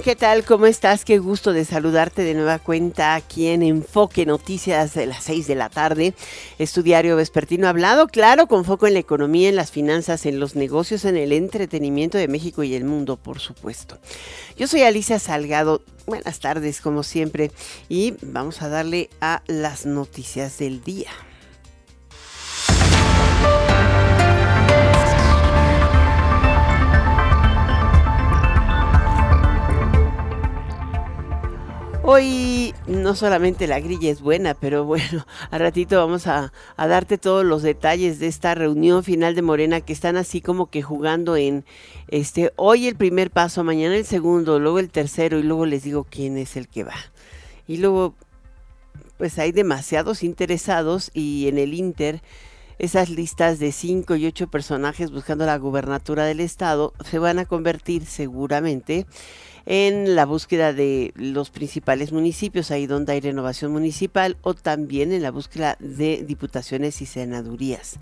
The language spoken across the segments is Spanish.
¿qué tal? ¿Cómo estás? Qué gusto de saludarte de nueva cuenta aquí en Enfoque Noticias de las 6 de la tarde. Estudiario Vespertino hablado, claro, con foco en la economía, en las finanzas, en los negocios, en el entretenimiento de México y el mundo, por supuesto. Yo soy Alicia Salgado. Buenas tardes, como siempre, y vamos a darle a las noticias del día. Hoy no solamente la grilla es buena, pero bueno, a ratito vamos a, darte todos los detalles de esta reunión final de Morena que están así como que jugando en este hoy el primer paso, mañana el segundo, luego el tercero y luego les digo quién es el que va. Y luego pues hay demasiados interesados y en el Inter esas listas de cinco y ocho personajes buscando la gubernatura del estado se van a convertir seguramente en la búsqueda de los principales municipios, ahí donde hay renovación municipal, o también en la búsqueda de diputaciones y senadurías.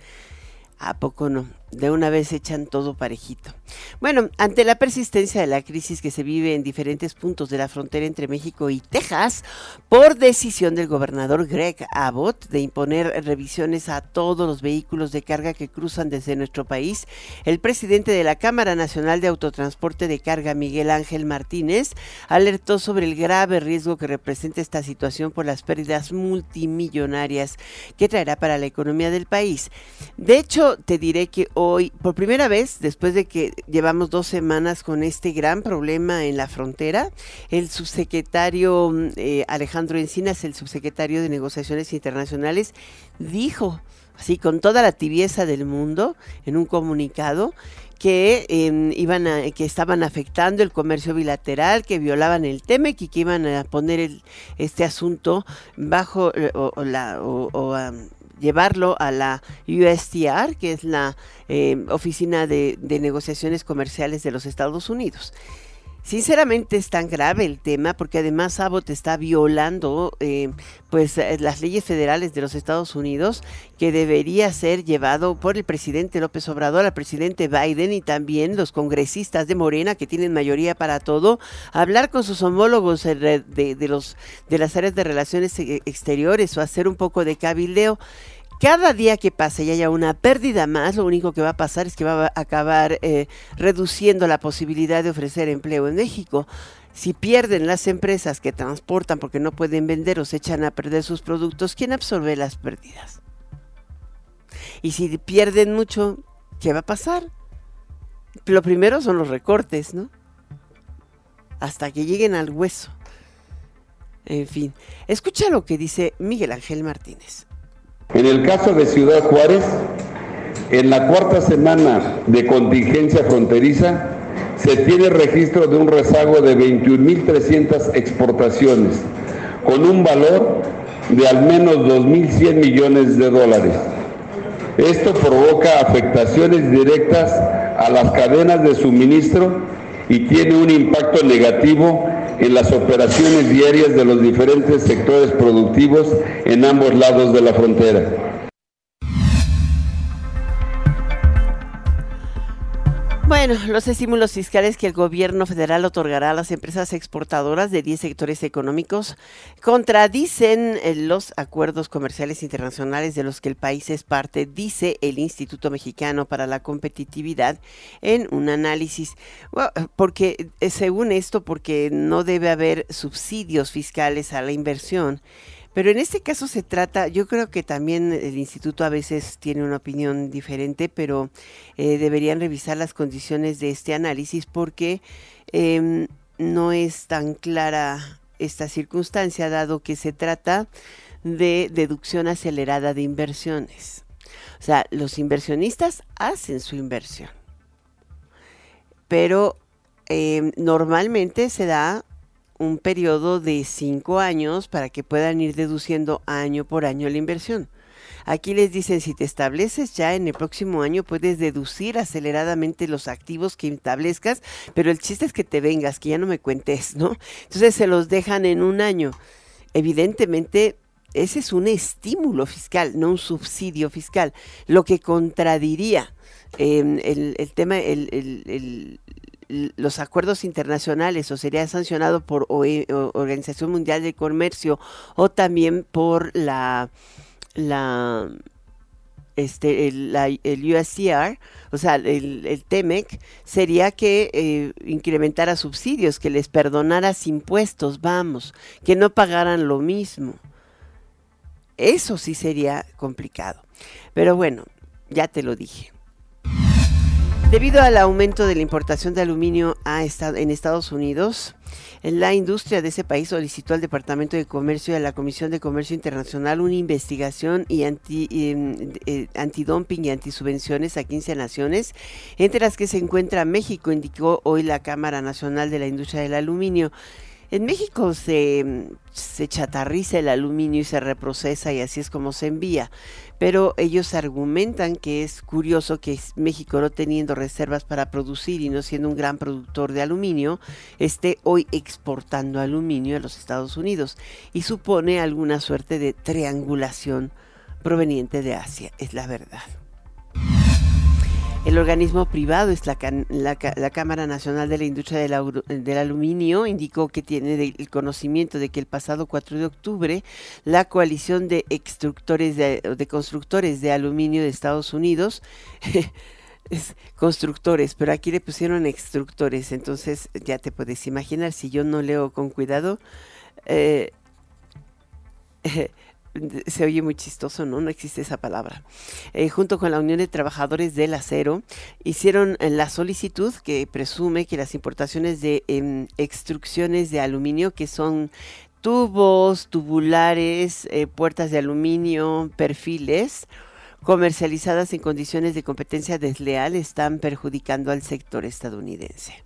¿A poco no? De una vez echan todo parejito. Bueno, ante la persistencia de la crisis que se vive en diferentes puntos de la frontera entre México y Texas, por decisión del gobernador Greg Abbott de imponer revisiones a todos los vehículos de carga que cruzan desde nuestro país, el presidente de la Cámara Nacional de Autotransporte de Carga, Miguel Ángel Martínez, alertó sobre el grave riesgo que representa esta situación por las pérdidas multimillonarias que traerá para la economía del país. De hecho, te diré que por primera vez, después de que llevamos dos semanas con este gran problema en la frontera, el subsecretario mm, eh, Alejandro Encinas, el subsecretario de Negociaciones Internacionales, dijo, así con toda la tibieza del mundo, en un comunicado, que em, iban a, que estaban afectando el comercio bilateral, que violaban el TEMEC y que iban a poner este asunto bajo eh, la llevarlo a la USTR, que es la eh, Oficina de, de Negociaciones Comerciales de los Estados Unidos. Sinceramente es tan grave el tema porque además Abbott está violando eh, pues eh, las leyes federales de los Estados Unidos que debería ser llevado por el presidente López Obrador, al presidente Biden y también los congresistas de Morena que tienen mayoría para todo, hablar con sus homólogos de, los de las áreas de relaciones exteriores o hacer un poco de cabildeo cada día que pase y haya una pérdida más, lo único que va a pasar es que va a acabar eh, reduciendo la posibilidad de ofrecer empleo en México. Si pierden las empresas que transportan porque no pueden vender o se echan a perder sus productos, ¿quién absorbe las pérdidas? Y si pierden mucho, ¿qué va a pasar? Lo primero son los recortes, ¿no? Hasta que lleguen al hueso. En fin, escucha lo que dice Miguel Ángel Martínez. En el caso de Ciudad Juárez, en la cuarta semana de contingencia fronteriza, se tiene registro de un rezago de 21.300 exportaciones, con un valor de al menos 2.100 millones de dólares. Esto provoca afectaciones directas a las cadenas de suministro y tiene un impacto negativo en las operaciones diarias de los diferentes sectores productivos en ambos lados de la frontera. Bueno, los estímulos fiscales que el gobierno federal otorgará a las empresas exportadoras de 10 sectores económicos contradicen eh, los acuerdos comerciales internacionales de los que el país es parte, dice el Instituto Mexicano para la Competitividad en un análisis. porque eh, según esto, porque no debe haber subsidios fiscales a la inversión pero en este caso se trata, yo creo que también el instituto a veces tiene una opinión diferente, pero eh, deberían revisar las condiciones de este análisis porque em, no es tan clara esta circunstancia, dado que se trata de deducción acelerada de inversiones. O sea, los inversionistas hacen su inversión, pero em, normalmente se da un periodo de cinco años para que puedan ir deduciendo año por año la inversión. Aquí les dicen, si te estableces ya en el próximo año, puedes deducir aceleradamente los activos que establezcas, pero el chiste es que te vengas, que ya no me cuentes, ¿no? Entonces se los dejan en un año. Evidentemente, ese es un estímulo fiscal, no un subsidio fiscal, lo que contradiría em, el, tema, el, los acuerdos internacionales o sería sancionado por OE, Organización Mundial del Comercio o también por la la este, el, el USCR, o sea, el, el TEMEC, sería que eh, incrementara subsidios, que les perdonaras impuestos, vamos, que no pagaran lo mismo. Eso sí sería complicado. Pero bueno, ya te lo dije. Debido al aumento de la importación de aluminio a en Estados Unidos, la industria de ese país solicitó al Departamento de Comercio y a la Comisión de Comercio Internacional una investigación y anti, eh, antidumping y antisubvenciones a 15 naciones, entre las que se encuentra México, indicó hoy la Cámara Nacional de la Industria del Aluminio. En México se, chatarriza el aluminio y se reprocesa y así es como se envía pero ellos argumentan que es curioso que México no teniendo reservas para producir y no siendo un gran productor de aluminio, esté hoy exportando aluminio a los Estados Unidos y supone alguna suerte de triangulación proveniente de Asia, es la verdad. El organismo privado es la, Cámara Nacional de la Industria del, Aluminio. Indicó que tiene el conocimiento de que el pasado 4 de octubre la coalición de, constructores de aluminio de Estados Unidos es constructores, pero aquí le pusieron extructores, entonces ya te puedes imaginar, si yo no leo con cuidado, eh, se oye muy chistoso, ¿no? No existe esa palabra. Eh, junto con la Unión de Trabajadores del Acero, hicieron eh, la solicitud que presume que las importaciones de em, extrucciones de aluminio, que son tubos, tubulares, eh, puertas de aluminio, perfiles, comercializadas en condiciones de competencia desleal, están perjudicando al sector estadounidense.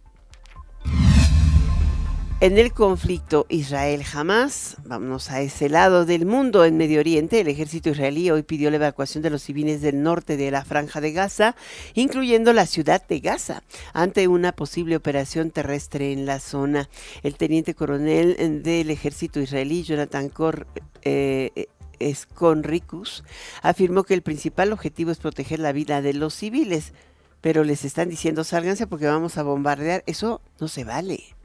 En el conflicto Israel-Hamas, vámonos a ese lado del mundo, en Medio Oriente, el ejército israelí hoy pidió la evacuación de los civiles del norte de la franja de Gaza, incluyendo la ciudad de Gaza, ante una posible operación terrestre en la zona. El teniente coronel del ejército israelí, Jonathan Kor, eh, Esconricus, afirmó que el principal objetivo es proteger la vida de los civiles, pero les están diciendo sálganse porque vamos a bombardear. Eso no se vale.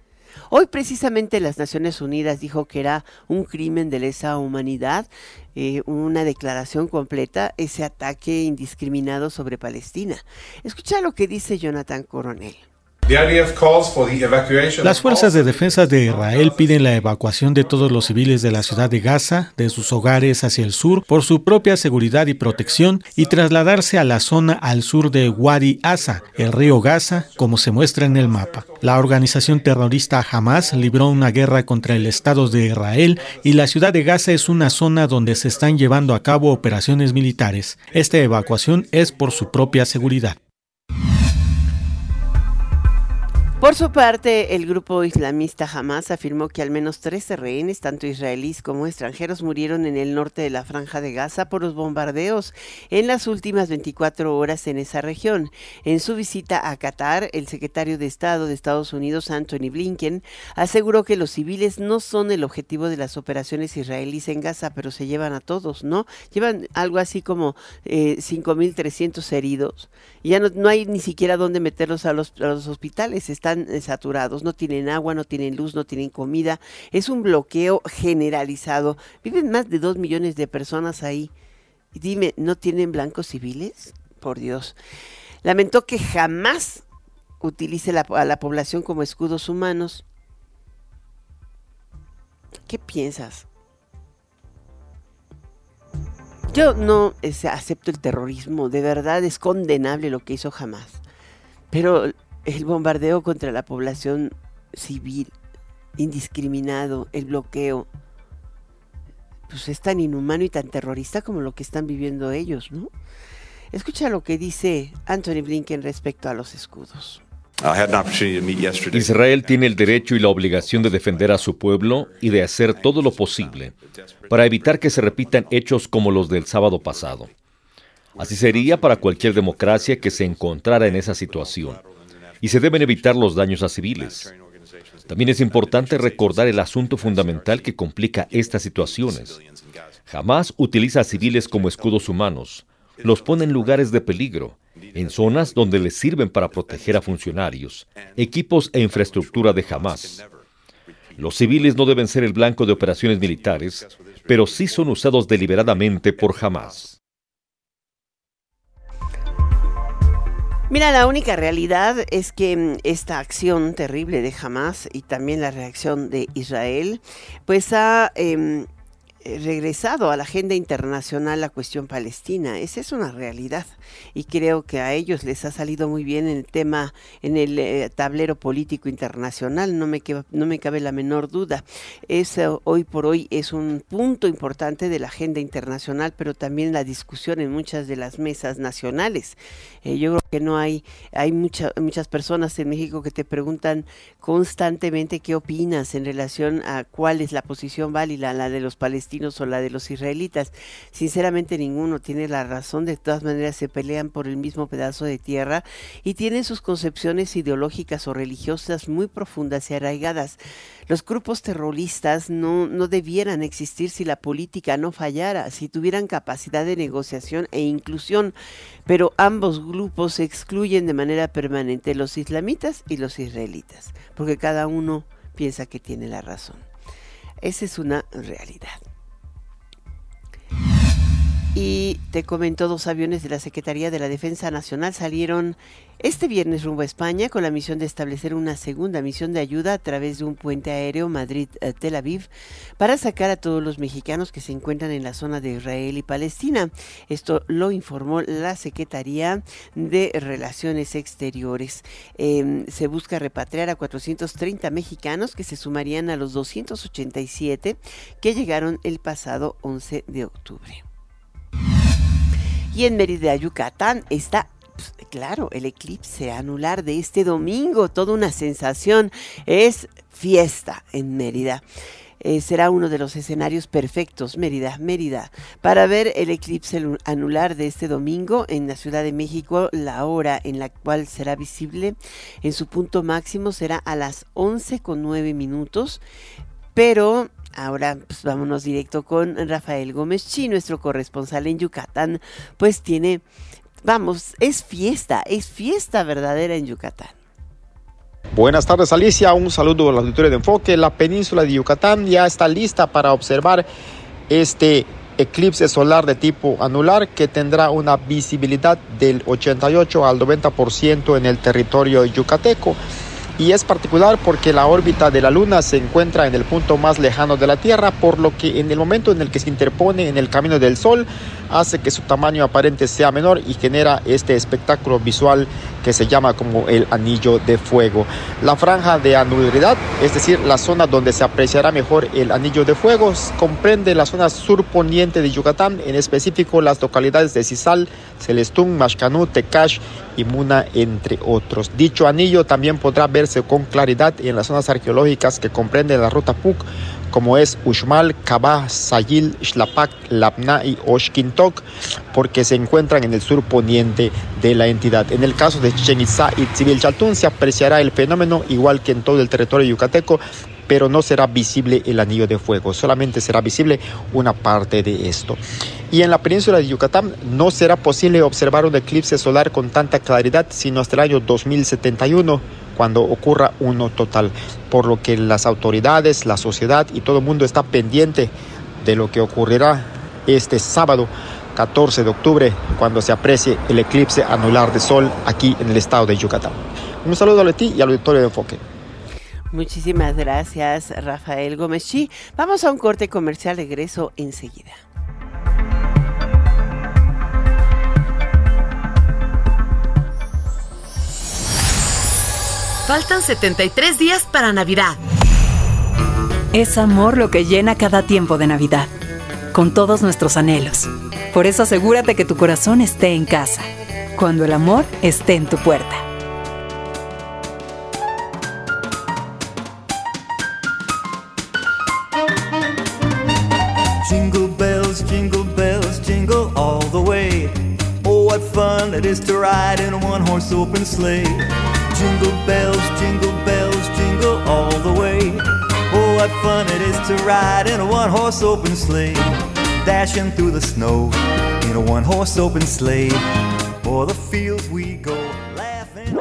Hoy precisamente las Naciones Unidas dijo que era un crimen de lesa humanidad, eh, una declaración completa, ese ataque indiscriminado sobre Palestina. Escucha lo que dice Jonathan Coronel. Las fuerzas de defensa de Israel piden la evacuación de todos los civiles de la ciudad de Gaza, de sus hogares hacia el sur, por su propia seguridad y protección, y trasladarse a la zona al sur de Wadi Asa, el río Gaza, como se muestra en el mapa. La organización terrorista Hamas libró una guerra contra el Estado de Israel y la ciudad de Gaza es una zona donde se están llevando a cabo operaciones militares. Esta evacuación es por su propia seguridad. Por su parte, el grupo islamista Hamas afirmó que al menos 13 rehenes, tanto israelíes como extranjeros, murieron en el norte de la franja de Gaza por los bombardeos en las últimas 24 horas en esa región. En su visita a Qatar, el secretario de Estado de Estados Unidos, Anthony Blinken, aseguró que los civiles no son el objetivo de las operaciones israelíes en Gaza, pero se llevan a todos, ¿no? Llevan algo así como eh, 5.300 heridos. Ya no, hay ni siquiera dónde meterlos a los, a los hospitales. Están están saturados, no tienen agua, no tienen luz, no tienen comida. Es un bloqueo generalizado. Viven más de dos millones de personas ahí. Dime, ¿no tienen blancos civiles? Por Dios. Lamentó que jamás utilice a la población como escudos humanos. ¿Qué piensas? Yo no acepto el terrorismo, de verdad es condenable lo que hizo jamás. Pero el bombardeo contra la población civil, indiscriminado, el bloqueo, pues es tan inhumano y tan terrorista como lo que están viviendo ellos, ¿no? Escucha lo que dice Anthony Blinken respecto a los escudos. Israel tiene el derecho y la obligación de defender a su pueblo y de hacer todo lo posible para evitar que se repitan hechos como los del sábado pasado. Así sería para cualquier democracia que se encontrara en esa situación y se deben evitar los daños a civiles. También es importante recordar el asunto fundamental que complica estas situaciones. Jamás utiliza a civiles como escudos humanos, los pone en lugares de peligro en zonas donde les sirven para proteger a funcionarios, equipos e infraestructura de Hamas. Los civiles no deben ser el blanco de operaciones militares, pero sí son usados deliberadamente por Hamas. Mira, la única realidad es que mm, esta acción terrible de Hamas y también la reacción de Israel, pues ha em, regresado a la agenda internacional la cuestión palestina. Esa es una realidad y creo que a ellos les ha salido muy bien el tema en el eh, tablero político internacional, no me, no me cabe la menor duda. Eso hoy por hoy es un punto importante de la agenda internacional, pero también la discusión en muchas de las mesas nacionales. Eh, yo creo que no hay, hay muchas muchas personas en México que te preguntan constantemente qué opinas en relación a cuál es la posición válida, la de los palestinos o la de los israelitas. Sinceramente ninguno tiene la razón, de todas maneras se pelean por el mismo pedazo de tierra y tienen sus concepciones ideológicas o religiosas muy profundas y arraigadas. Los grupos terroristas no, no debieran existir si la política no fallara, si tuvieran capacidad de negociación e inclusión, pero ambos grupos excluyen de manera permanente, los islamitas y los israelitas, porque cada uno piensa que tiene la razón. Esa es una realidad. Y te comento, dos aviones de la Secretaría de la Defensa Nacional salieron este viernes rumbo a España con la misión de establecer una segunda misión de ayuda a través de un puente aéreo Madrid-Tel Aviv para sacar a todos los mexicanos que se encuentran en la zona de Israel y Palestina. Esto lo informó la Secretaría de Relaciones Exteriores. Em, se busca repatriar a 430 mexicanos que se sumarían a los 287 que llegaron el pasado 11 de octubre. Y en Mérida, Yucatán, está pues, claro, el eclipse anular de este domingo, toda una sensación, es fiesta en Mérida. Eh, será uno de los escenarios perfectos, Mérida, Mérida, para ver el eclipse anular de este domingo en la Ciudad de México. La hora en la cual será visible en su punto máximo será a las 11 con 9 minutos, pero Ahora pues vámonos directo con Rafael Gómez Chi, nuestro corresponsal en Yucatán, pues tiene, vamos, es fiesta, es fiesta verdadera en Yucatán. Buenas tardes Alicia, un saludo al auditorio de Enfoque. La península de Yucatán ya está lista para observar este eclipse solar de tipo anular que tendrá una visibilidad del 88 al 90% en el territorio yucateco y es particular porque la órbita de la Luna se encuentra en el punto más lejano de la Tierra, por lo que en el momento en el que se interpone en el camino del Sol, hace que su tamaño aparente sea menor y genera este espectáculo visual que se llama como el anillo de fuego. La franja de anularidad, es decir, la zona donde se apreciará mejor el anillo de fuego, comprende la zona surponiente de Yucatán, en específico las localidades de Cisal, Celestún, Mashcanú, Tecash y Muna, entre otros. Dicho anillo también podrá verse con claridad en las zonas arqueológicas que comprenden la ruta PUC, como es Uxmal, Cabá, Sayil, Xlapac, Labna y Oshkintok, porque se encuentran en el sur poniente de la entidad. En el caso de Chichen y Chaltún se apreciará el fenómeno igual que en todo el territorio yucateco, pero no será visible el anillo de fuego, solamente será visible una parte de esto. Y en la península de Yucatán no será posible observar un eclipse solar con tanta claridad sino hasta el año 2071 cuando ocurra uno total, por lo que las autoridades, la sociedad y todo el mundo está pendiente de lo que ocurrirá este sábado 14 de octubre cuando se aprecie el eclipse anular de sol aquí en el estado de Yucatán. Un saludo a ti y al auditorio de Enfoque. Muchísimas gracias, Rafael Gómez. vamos a un corte comercial, regreso enseguida. Faltan 73 días para Navidad. Es amor lo que llena cada tiempo de Navidad, con todos nuestros anhelos. Por eso asegúrate que tu corazón esté en casa, cuando el amor esté en tu puerta. Jingle bells, jingle bells, jingle all the way. Oh, what fun it is to ride in a one horse open sleigh. Jingle bells, jingle bells, jingle all the way. Oh, what fun it is to ride in a one horse open sleigh. Dashing through the snow in a one horse open sleigh. For the fields we go laughing.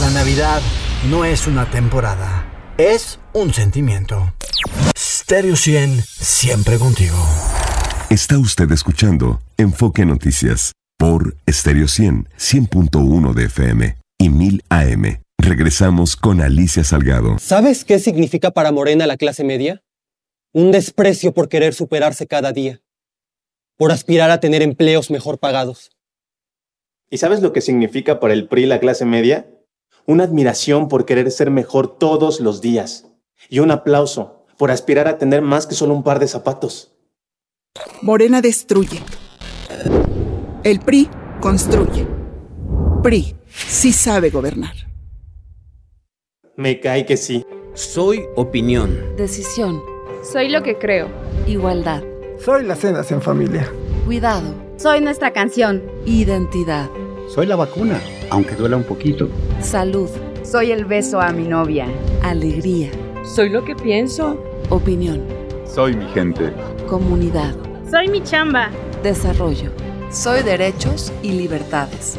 La Navidad no es una temporada, es un sentimiento. Stereo 100, siempre contigo. Está usted escuchando Enfoque Noticias por Stereo 100, 100.1 de FM y 1000 AM. Regresamos con Alicia Salgado. ¿Sabes qué significa para Morena la clase media? Un desprecio por querer superarse cada día, por aspirar a tener empleos mejor pagados. ¿Y sabes lo que significa para el PRI la clase media? Una admiración por querer ser mejor todos los días. Y un aplauso por aspirar a tener más que solo un par de zapatos. Morena destruye. El PRI construye. PRI sí sabe gobernar. Me cae que sí. Soy opinión. Decisión. Soy lo que creo. Igualdad. Soy las cenas en familia. Cuidado. Soy nuestra canción. Identidad. Soy la vacuna, aunque duela un poquito. Salud. Soy el beso a mi novia. Alegría. Soy lo que pienso. Opinión. Soy mi gente. Comunidad. Soy mi chamba. Desarrollo. Soy derechos y libertades.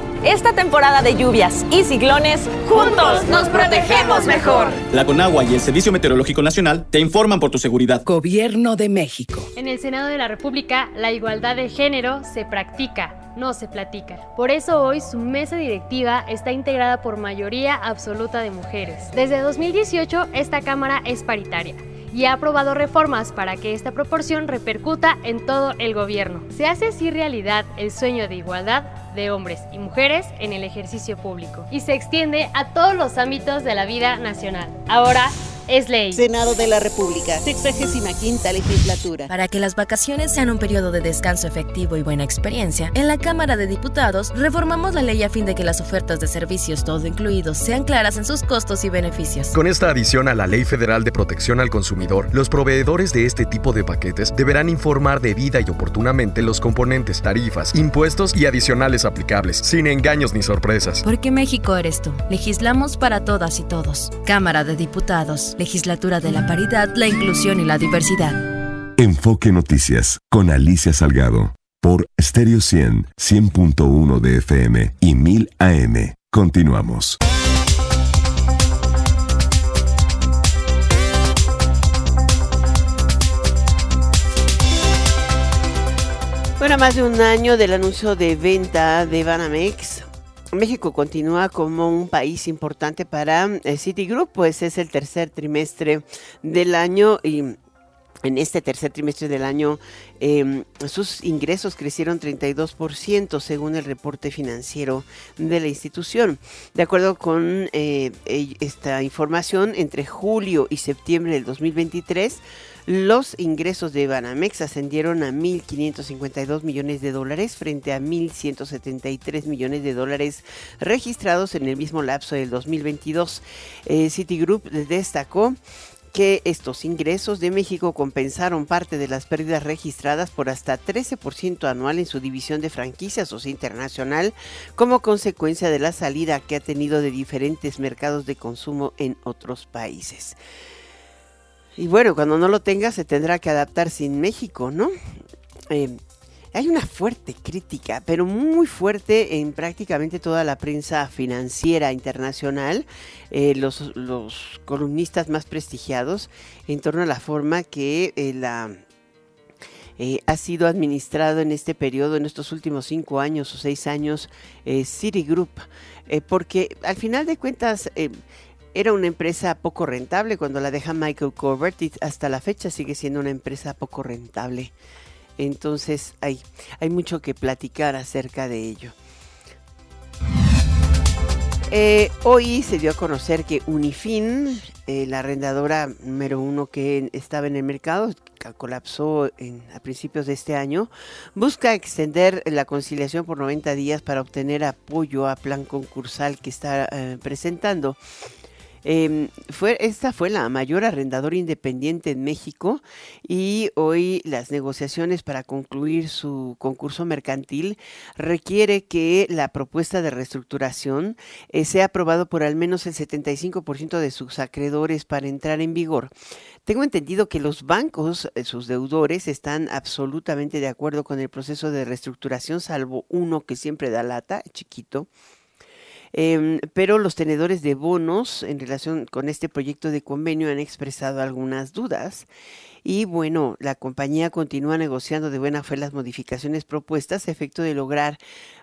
Esta temporada de lluvias y ciclones, juntos nos protegemos mejor. La Conagua y el Servicio Meteorológico Nacional te informan por tu seguridad. Gobierno de México. En el Senado de la República, la igualdad de género se practica, no se platica. Por eso hoy su mesa directiva está integrada por mayoría absoluta de mujeres. Desde 2018, esta Cámara es paritaria y ha aprobado reformas para que esta proporción repercuta en todo el gobierno. Se hace así realidad el sueño de igualdad de hombres y mujeres en el ejercicio público y se extiende a todos los ámbitos de la vida nacional. Ahora es ley. Senado de la República, 65 legislatura. Para que las vacaciones sean un periodo de descanso efectivo y buena experiencia, en la Cámara de Diputados reformamos la ley a fin de que las ofertas de servicios todo incluidos sean claras en sus costos y beneficios. Con esta adición a la Ley Federal de Protección al Consumidor, los proveedores de este tipo de paquetes deberán informar debida y oportunamente los componentes, tarifas, impuestos y adicionales aplicables, sin engaños ni sorpresas. Porque México eres tú. Legislamos para todas y todos. Cámara de Diputados. Legislatura de la Paridad, la Inclusión y la Diversidad. Enfoque Noticias con Alicia Salgado por Stereo 100, 100.1 de FM y 1000 AM. Continuamos. Bueno, más de un año del anuncio de venta de Banamex, México continúa como un país importante para eh, Citigroup, pues es el tercer trimestre del año y en este tercer trimestre del año, eh, sus ingresos crecieron 32% según el reporte financiero de la institución. De acuerdo con eh, esta información, entre julio y septiembre del 2023, los ingresos de Banamex ascendieron a 1.552 millones de dólares frente a 1.173 millones de dólares registrados en el mismo lapso del 2022. Eh, Citigroup destacó que estos ingresos de México compensaron parte de las pérdidas registradas por hasta 13% anual en su división de franquicias o internacional como consecuencia de la salida que ha tenido de diferentes mercados de consumo en otros países. Y bueno, cuando no lo tenga se tendrá que adaptar sin México, ¿no? Eh, hay una fuerte crítica, pero muy fuerte en prácticamente toda la prensa financiera internacional, eh, los, columnistas más prestigiados, en torno a la forma que eh, la, ha sido administrado en este periodo, en estos últimos cinco años o seis años, Citigroup, porque al final de cuentas era una empresa poco rentable cuando la deja Michael Corbett y hasta la fecha sigue siendo una empresa poco rentable. Entonces hay, hay mucho que platicar acerca de ello. Eh, hoy se dio a conocer que Unifin, eh, la arrendadora número uno que estaba en el mercado, que colapsó en, a principios de este año, busca extender la conciliación por 90 días para obtener apoyo a plan concursal que está eh, presentando. Eh, fue, esta fue la mayor arrendadora independiente en México y hoy las negociaciones para concluir su concurso mercantil requiere que la propuesta de reestructuración eh, sea aprobado por al menos el 75% de sus acreedores para entrar en vigor. Tengo entendido que los bancos, eh, sus deudores, están absolutamente de acuerdo con el proceso de reestructuración, salvo uno que siempre da lata, chiquito. Em, pero los tenedores de bonos en relación con este proyecto de convenio han expresado algunas dudas. Y bueno, la compañía continúa negociando de buena fe las modificaciones propuestas a efecto de lograr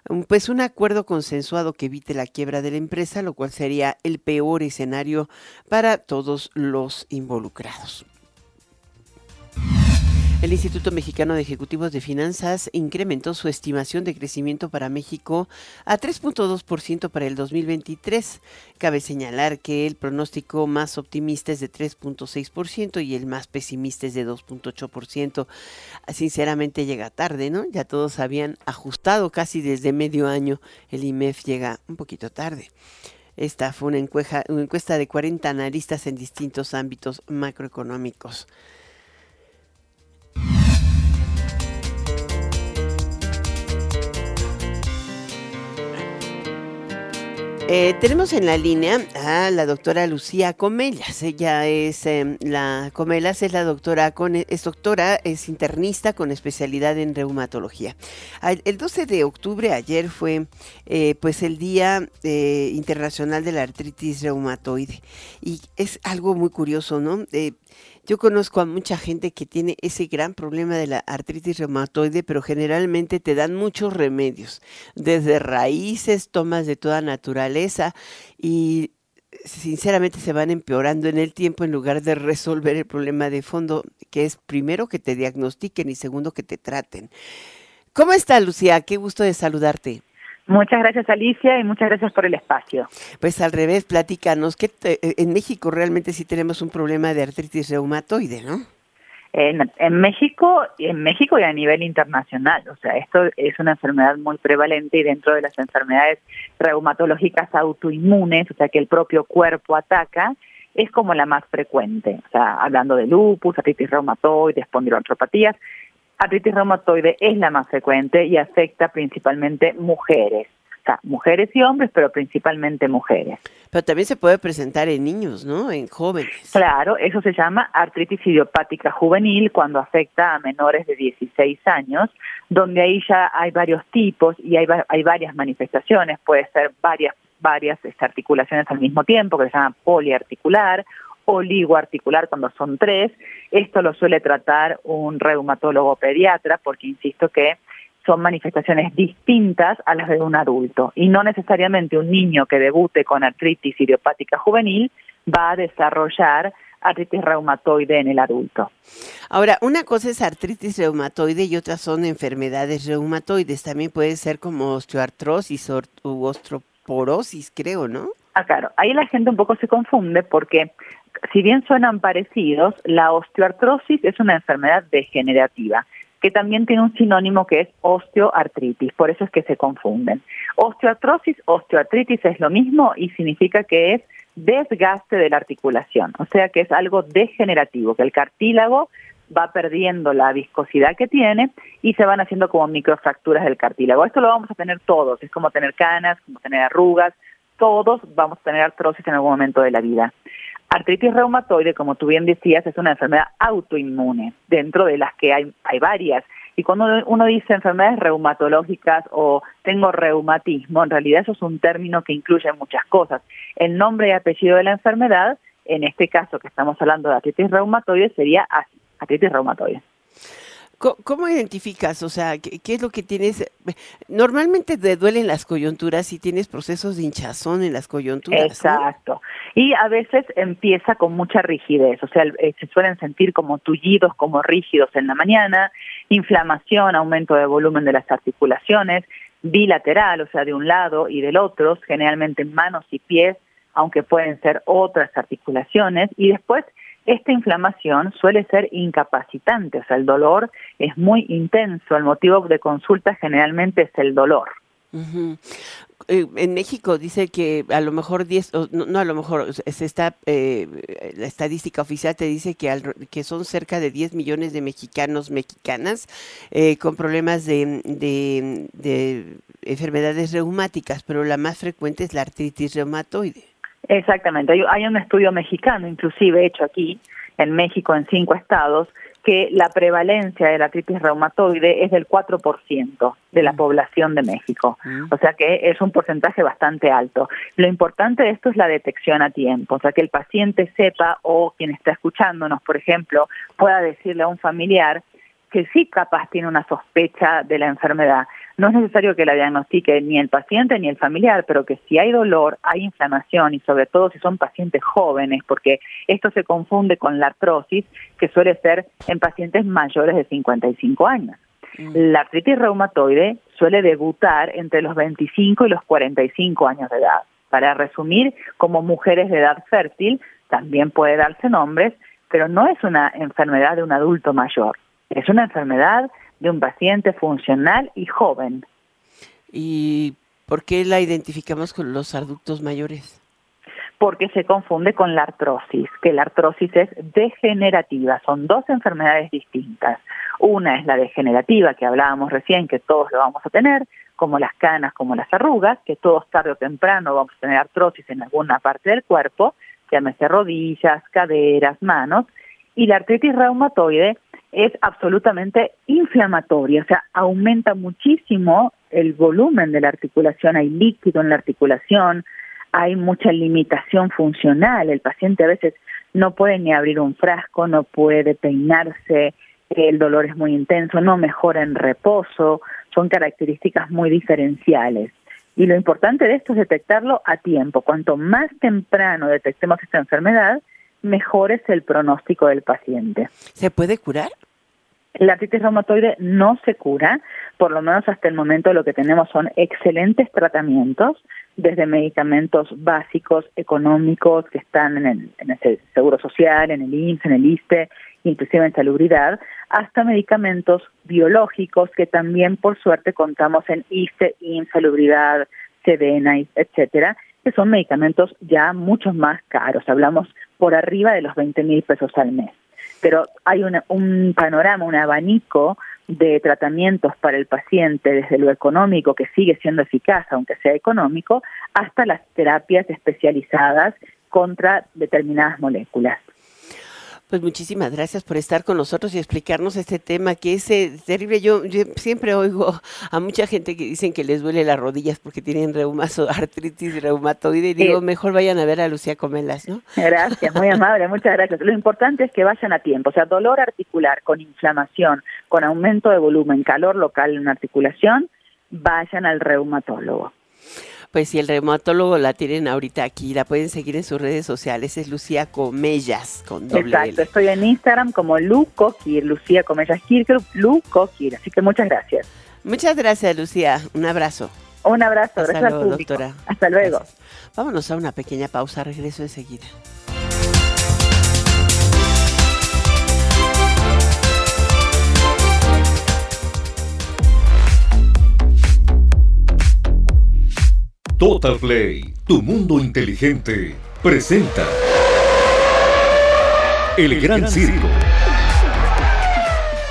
um, pues un acuerdo consensuado que evite la quiebra de la empresa, lo cual sería el peor escenario para todos los involucrados. El Instituto Mexicano de Ejecutivos de Finanzas incrementó su estimación de crecimiento para México a 3.2% para el 2023. Cabe señalar que el pronóstico más optimista es de 3.6% y el más pesimista es de 2.8%. Sinceramente llega tarde, ¿no? Ya todos habían ajustado casi desde medio año. El IMEF llega un poquito tarde. Esta fue una encuesta, una encuesta de 40 analistas en distintos ámbitos macroeconómicos. Eh, tenemos en la línea a la doctora Lucía Comelas. Ella es eh, la Comelas es la doctora con es doctora es internista con especialidad en reumatología. El 12 de octubre ayer fue eh, pues el día eh, internacional de la artritis reumatoide y es algo muy curioso, ¿no? Yo conozco a mucha gente que tiene ese gran problema de la artritis reumatoide, pero generalmente te dan muchos remedios, desde raíces, tomas de toda naturaleza y sinceramente se van empeorando en el tiempo en lugar de resolver el problema de fondo, que es primero que te diagnostiquen y segundo que te traten. ¿Cómo está Lucía? Qué gusto de saludarte. Muchas gracias Alicia y muchas gracias por el espacio. Pues al revés, platícanos, que en México realmente sí tenemos un problema de artritis reumatoide, ¿no? En, en, México, en México y a nivel internacional, o sea, esto es una enfermedad muy prevalente y dentro de las enfermedades reumatológicas autoinmunes, o sea, que el propio cuerpo ataca, es como la más frecuente, o sea, hablando de lupus, artritis reumatoide, espondiloartropatías, artritis reumatoide es la más frecuente y afecta principalmente mujeres. O sea, mujeres y hombres, pero principalmente mujeres. Pero también se puede presentar en niños, ¿no? En jóvenes. Claro, eso se llama artritis idiopática juvenil cuando afecta a menores de 16 años, donde ahí ya hay varios tipos y hay, hay varias manifestaciones. Puede ser varias varias este, articulaciones al mismo tiempo, que se llama poliarticular, oligoarticular cuando son tres. Esto lo suele tratar un reumatólogo pediatra porque insisto que son manifestaciones distintas a las de un adulto y no necesariamente un niño que debute con artritis idiopática juvenil va a desarrollar artritis reumatoide en el adulto. Ahora, una cosa es artritis reumatoide y otras son enfermedades reumatoides. También puede ser como osteoartrosis u osteoporosis, creo, ¿no? Ah, claro. Ahí la gente un poco se confunde porque si bien suenan parecidos, la osteoartrosis es una enfermedad degenerativa que también tiene un sinónimo que es osteoartritis, por eso es que se confunden. Osteoartrosis, osteoartritis es lo mismo y significa que es desgaste de la articulación, o sea que es algo degenerativo, que el cartílago va perdiendo la viscosidad que tiene y se van haciendo como microfracturas del cartílago. Esto lo vamos a tener todos, es como tener canas, como tener arrugas, todos vamos a tener artrosis en algún momento de la vida. Artritis reumatoide, como tú bien decías, es una enfermedad autoinmune, dentro de las que hay, hay varias. Y cuando uno dice enfermedades reumatológicas o tengo reumatismo, en realidad eso es un término que incluye muchas cosas. El nombre y apellido de la enfermedad, en este caso que estamos hablando de artritis reumatoide, sería artritis reumatoide. ¿Cómo identificas? O sea, ¿qué, es lo que tienes? Normalmente te duelen las coyunturas y tienes procesos de hinchazón en las coyunturas. Exacto. Y a veces empieza con mucha rigidez, o sea, eh, se suelen sentir como tullidos, como rígidos en la mañana, inflamación, aumento de volumen de las articulaciones, bilateral, o sea, de un lado y del otro, generalmente manos y pies, aunque pueden ser otras articulaciones, y después esta inflamación suele ser incapacitante, o sea, el dolor es muy intenso, el motivo de consulta generalmente es el dolor. Eh, en México dice que a lo mejor 10, no, a lo mejor, se está, eh, la estadística oficial te dice que, que son cerca de 10 millones de mexicanos, mexicanas, eh, con problemas de, de, enfermedades reumáticas, pero la más frecuente es la artritis reumatoide. Exactamente, hay un estudio mexicano, inclusive hecho aquí, en México, en cinco estados, que la prevalencia de la artritis reumatoide es del 4% de la mm. población de México. Mm. O sea que es un porcentaje bastante alto. Lo importante de esto es la detección a tiempo, o sea que el paciente sepa o quien está escuchándonos, por ejemplo, pueda decirle a un familiar que sí capaz tiene una sospecha de la enfermedad. No es necesario que la diagnostique ni el paciente ni el familiar, pero que si hay dolor, hay inflamación y sobre todo si son pacientes jóvenes, porque esto se confunde con la artrosis, que suele ser en pacientes mayores de 55 años. Mm. La artritis reumatoide suele debutar entre los 25 y los 45 años de edad. Para resumir, como mujeres de edad fértil, también puede darse nombres, pero no es una enfermedad de un adulto mayor. Es una enfermedad de un paciente funcional y joven. ¿Y por qué la identificamos con los adultos mayores? Porque se confunde con la artrosis, que la artrosis es degenerativa, son dos enfermedades distintas. Una es la degenerativa, que hablábamos recién, que todos lo vamos a tener, como las canas, como las arrugas, que todos tarde o temprano vamos a tener artrosis en alguna parte del cuerpo, llámese rodillas, caderas, manos, y la artritis reumatoide es absolutamente inflamatoria, o sea, aumenta muchísimo el volumen de la articulación, hay líquido en la articulación, hay mucha limitación funcional, el paciente a veces no puede ni abrir un frasco, no puede peinarse, el dolor es muy intenso, no mejora en reposo, son características muy diferenciales. Y lo importante de esto es detectarlo a tiempo. Cuanto más temprano detectemos esta enfermedad, mejor es el pronóstico del paciente. ¿Se puede curar? La artritis reumatoide no se cura, por lo menos hasta el momento lo que tenemos son excelentes tratamientos, desde medicamentos básicos, económicos, que están en el, en el Seguro Social, en el IMSS, en el ISTE, inclusive en salubridad, hasta medicamentos biológicos que también por suerte contamos en ISTE, IMSS, salubridad, etcétera, son medicamentos ya mucho más caros, hablamos por arriba de los 20 mil pesos al mes. Pero hay un panorama, un abanico de tratamientos para el paciente desde lo económico, que sigue siendo eficaz, aunque sea económico, hasta las terapias especializadas contra determinadas moléculas. Pues muchísimas gracias por estar con nosotros y explicarnos este tema que es eh, terrible. Yo, siempre oigo a mucha gente que dicen que les duele las rodillas porque tienen reumazo, artritis reumatoide y digo, mejor vayan a ver a Lucía Comelas, ¿no? Gracias, muy amable, muchas gracias. Lo importante es que vayan a tiempo, o sea, dolor articular con inflamación, con aumento de volumen, calor local en una articulación, vayan al reumatólogo pues si el reumatólogo la tienen ahorita aquí, la pueden seguir en sus redes sociales, es Lucía Comellas con doble Exacto, estoy en Instagram como Lu Kokir, Lucía Comellas Kirker, Lu Kokir, así que muchas gracias. Muchas gracias, Lucía, un abrazo. Un abrazo, gracias luego, doctora. Hasta luego. Vámonos a una pequeña pausa, regreso enseguida. Total Play, tu mundo inteligente, presenta El, Gran, Circo.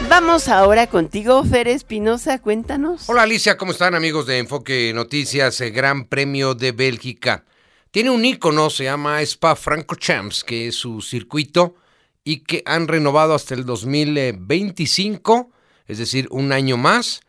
Vamos ahora contigo, Fer Espinosa, cuéntanos. Hola Alicia, ¿cómo están amigos de Enfoque Noticias? El Gran Premio de Bélgica. Tiene un icono, se llama Spa Francorchamps, que es su circuito y que han renovado hasta el 2025, es decir, un año más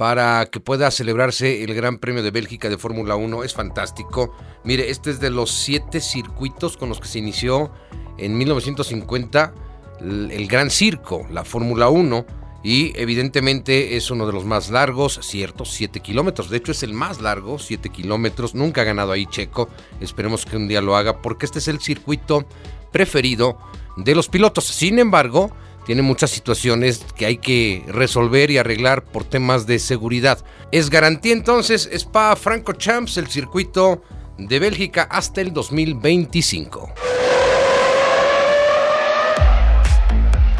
para que pueda celebrarse el Gran Premio de Bélgica de Fórmula 1. Es fantástico. Mire, este es de los siete circuitos con los que se inició en 1950 el, Gran Circo, la Fórmula 1. Y evidentemente es uno de los más largos, cierto, 7 kilómetros. De hecho es el más largo, 7 kilómetros. Nunca ha ganado ahí Checo. Esperemos que un día lo haga porque este es el circuito preferido de los pilotos. Sin embargo, tiene muchas situaciones que hay que resolver y arreglar por temas de seguridad. Es garantía entonces Spa Franco Champs, el circuito de Bélgica hasta el 2025.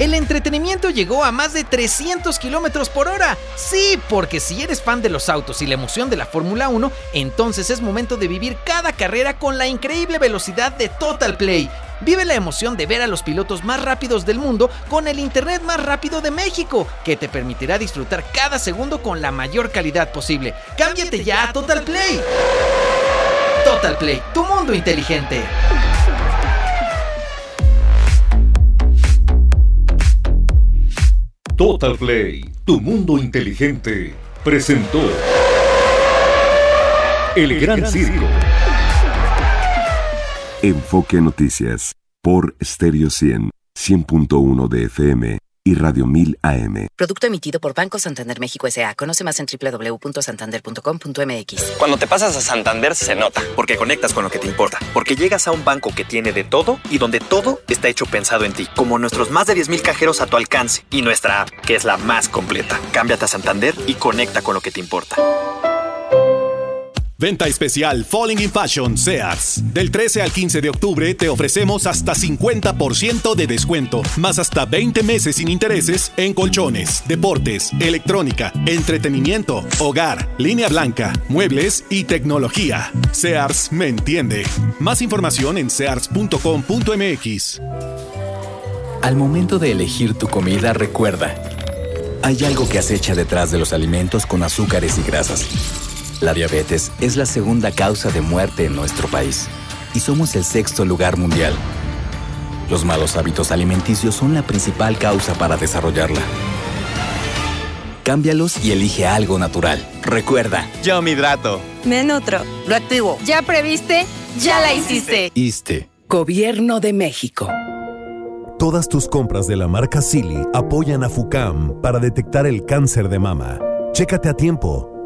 El entretenimiento llegó a más de 300 kilómetros por hora. Sí, porque si eres fan de los autos y la emoción de la Fórmula 1, entonces es momento de vivir cada carrera con la increíble velocidad de Total Play. Vive la emoción de ver a los pilotos más rápidos del mundo con el Internet más rápido de México, que te permitirá disfrutar cada segundo con la mayor calidad posible. Cámbiate ya a Total Play. Total Play, tu mundo inteligente. Total Play, tu mundo inteligente, presentó El, Gran, Circo. Enfoque Noticias por Stereo 100, 100.1 de FM y Radio 1000 AM. Producto emitido por Banco Santander México S.A. Conoce más en www.santander.com.mx. Cuando te pasas a Santander se nota, porque conectas con lo que te importa, porque llegas a un banco que tiene de todo y donde todo está hecho pensado en ti, como nuestros más de 10.000 cajeros a tu alcance y nuestra app, que es la más completa. Cámbiate a Santander y conecta con lo que te importa. Venta especial Falling in Fashion Sears. Del 13 al 15 de octubre te ofrecemos hasta 50% de descuento, más hasta 20 meses sin intereses en colchones, deportes, electrónica, entretenimiento, hogar, línea blanca, muebles y tecnología. Sears me entiende. Más información en sears.com.mx. Al momento de elegir tu comida, recuerda, hay algo que acecha detrás de los alimentos con azúcares y grasas. La diabetes es la segunda causa de muerte en nuestro país y somos el sexto lugar mundial. Los malos hábitos alimenticios son la principal causa para desarrollarla. Cámbialos y elige algo natural. Recuerda, yo me hidrato. Me nutro. Lo activo. ¿Ya previste? Ya la hiciste. ISTE. Gobierno de México. Todas tus compras de la marca Silly apoyan a FUCAM para detectar el cáncer de mama. Chécate a tiempo.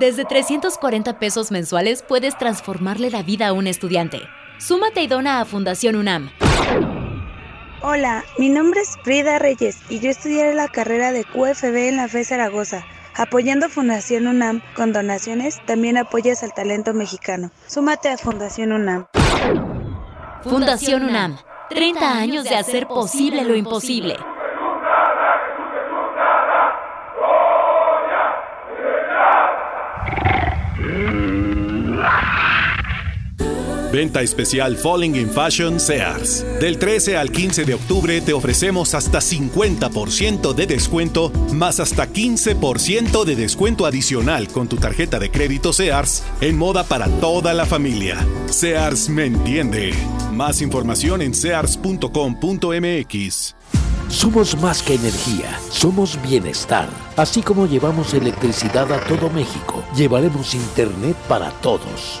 Desde 340 pesos mensuales puedes transformarle la vida a un estudiante. Súmate y dona a Fundación UNAM. Hola, mi nombre es Frida Reyes y yo estudiaré la carrera de QFB en la FE Zaragoza. Apoyando Fundación UNAM con donaciones, también apoyas al talento mexicano. Súmate a Fundación UNAM. Fundación UNAM. 30 años de hacer posible lo imposible. Venta especial Falling in Fashion Sears. Del 13 al 15 de octubre te ofrecemos hasta 50% de descuento, más hasta 15% de descuento adicional con tu tarjeta de crédito Sears en moda para toda la familia. Sears me entiende. Más información en sears.com.mx. Somos más que energía, somos bienestar. Así como llevamos electricidad a todo México, llevaremos Internet para todos.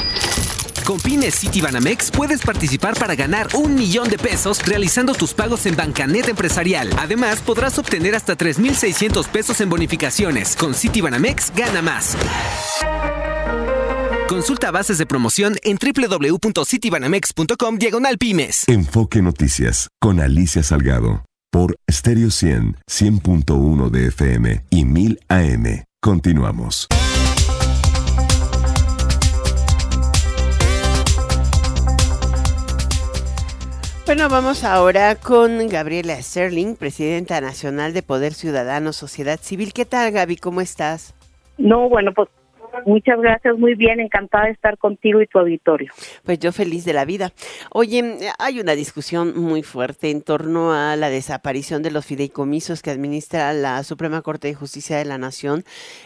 Con Pymes Citibanamex puedes participar para ganar un millón de pesos realizando tus pagos en Bancanet Empresarial. Además, podrás obtener hasta 3,600 pesos en bonificaciones. Con Citibanamex, gana más. Consulta bases de promoción en www.citibanamex.com diagonal pymes. Enfoque Noticias con Alicia Salgado por Stereo 100, 100.1 de FM y 1000 AM. Continuamos. Bueno, vamos ahora con Gabriela Sterling, presidenta nacional de Poder Ciudadano, Sociedad Civil. ¿Qué tal, Gaby? ¿Cómo estás? No, bueno, pues muchas gracias, muy bien, encantada de estar contigo y tu auditorio. Pues yo feliz de la vida. Oye, hay una discusión muy fuerte en torno a la desaparición de los fideicomisos que administra la Suprema Corte de Justicia de la Nación.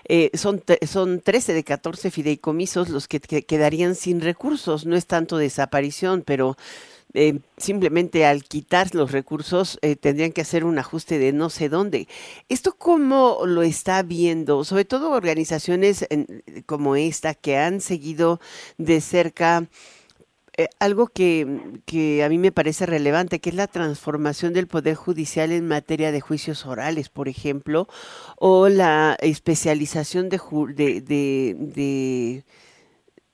Eh, son, son 13 de 14 fideicomisos los que, que quedarían sin recursos. No es tanto desaparición, pero eh, simplemente al quitar los recursos eh, tendrían que hacer un ajuste de no sé dónde. ¿Esto cómo lo está viendo? Sobre todo organizaciones como esta que han seguido de cerca eh, algo que, que, a mí me parece relevante, que es la transformación del Poder Judicial en materia de juicios orales, por ejemplo, o la especialización de,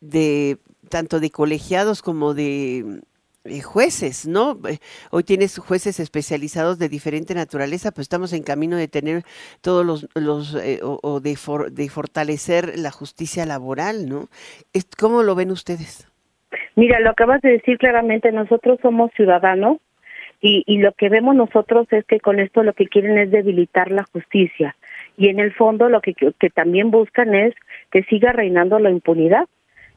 de, tanto de colegiados como de jueces, ¿no? Eh, hoy tienes jueces especializados de diferente naturaleza, pues estamos en camino de tener todos los, los eh, o, de, de fortalecer la justicia laboral, ¿no? ¿Cómo lo ven ustedes? Mira, lo acabas de decir claramente, nosotros somos ciudadanos y, y lo que vemos nosotros es que con esto lo que quieren es debilitar la justicia y en el fondo lo que también buscan es que siga reinando la impunidad.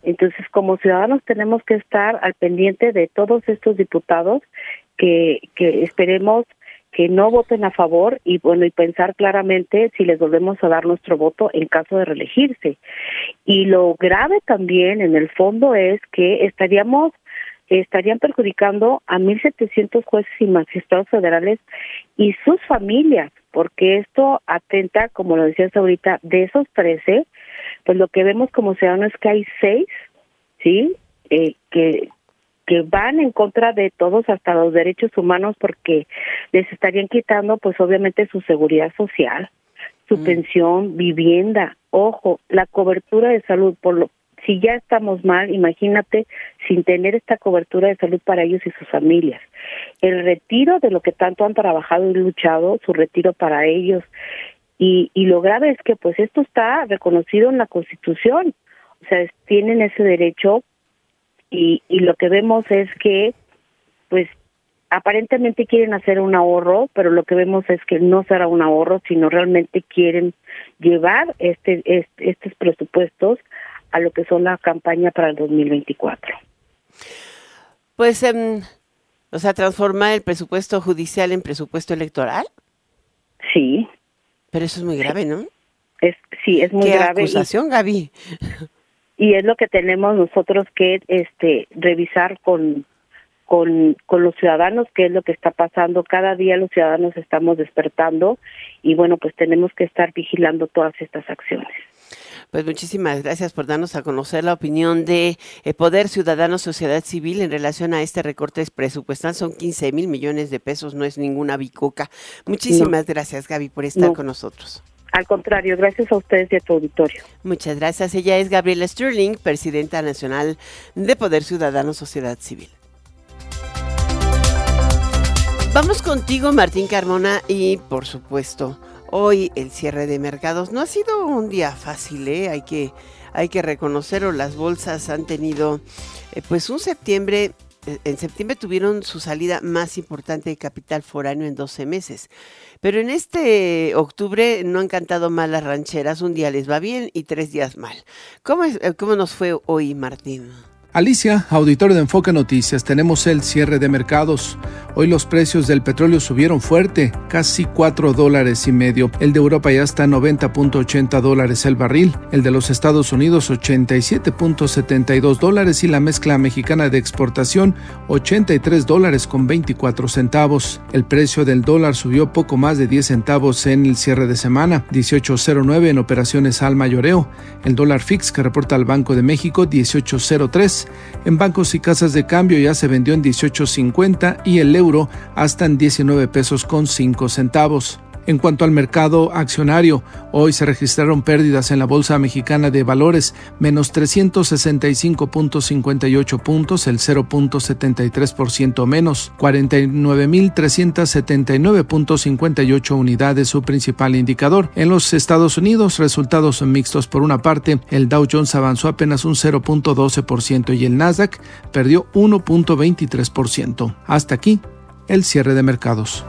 Entonces, como ciudadanos tenemos que estar al pendiente de todos estos diputados que, que esperemos que no voten a favor y bueno y pensar claramente si les volvemos a dar nuestro voto en caso de reelegirse. Y lo grave también en el fondo es que estaríamos estarían perjudicando a 1.700 jueces y magistrados federales y sus familias, porque esto atenta, como lo decías ahorita, de esos 13, pues lo que vemos como ciudadanos es que hay seis, ¿sí? Eh, que que van en contra de todos hasta los derechos humanos porque les estarían quitando pues obviamente su seguridad social, su mm. pensión, vivienda, ojo, la cobertura de salud por lo si ya estamos mal, imagínate sin tener esta cobertura de salud para ellos y sus familias. El retiro de lo que tanto han trabajado y luchado, su retiro para ellos. Y, y lo grave es que pues esto está reconocido en la Constitución. O sea, tienen ese derecho y, y lo que vemos es que pues aparentemente quieren hacer un ahorro, pero lo que vemos es que no será un ahorro, sino realmente quieren llevar este, este estos presupuestos a lo que son la campaña para el 2024. Pues, eh, o sea, transformar el presupuesto judicial en presupuesto electoral. Sí. Pero eso es muy grave, ¿no? Es, sí, es muy ¿Qué grave. acusación, Gaby? y es lo que tenemos nosotros que este revisar con con, con los ciudadanos qué es lo que está pasando cada día los ciudadanos estamos despertando y bueno pues tenemos que estar vigilando todas estas acciones pues muchísimas gracias por darnos a conocer la opinión de eh, Poder Ciudadano Sociedad Civil en relación a este recorte presupuestal. Son 15 mil millones de pesos, no es ninguna bicoca. Muchísimas gracias, Gaby, por estar con nosotros. Al contrario, gracias a ustedes y a tu auditorio. Muchas gracias. Ella es Gabriela Sterling, presidenta nacional de Poder Ciudadano Sociedad Civil. Vamos contigo, Martín Carmona, y por supuesto, hoy el cierre de mercados no ha sido un día fácil, ¿eh? hay que hay que reconocerlo. Las bolsas han tenido, eh, pues, un septiembre eh, en septiembre tuvieron su salida más importante de capital foráneo en 12 meses. Pero en este octubre no han cantado mal las rancheras. Un día les va bien y tres días mal. ¿Cómo, es, eh, cómo nos fue hoy, Martín? Alicia, auditorio de Enfoque Noticias, tenemos el cierre de mercados. Hoy los precios del petróleo subieron fuerte, casi 4 dólares y medio. El de Europa ya está a 90.80 dólares el barril, el de los Estados Unidos 87.72 dólares y la mezcla mexicana de exportación 83 dólares con 24 centavos. El precio del dólar subió poco más de 10 centavos en el cierre de semana, 18.09 en operaciones al mayoreo. El dólar fix que reporta el Banco de México 18.03 en bancos y casas de cambio ya se vendió en 18.50 y el euro hasta en 19 pesos con 5 centavos. En cuanto al mercado accionario, hoy se registraron pérdidas en la Bolsa Mexicana de Valores, menos 365.58 puntos, el 0.73% menos, 49.379.58 unidades su principal indicador. En los Estados Unidos, resultados mixtos por una parte, el Dow Jones avanzó apenas un 0.12% y el Nasdaq perdió 1.23%. Hasta aquí, el cierre de mercados.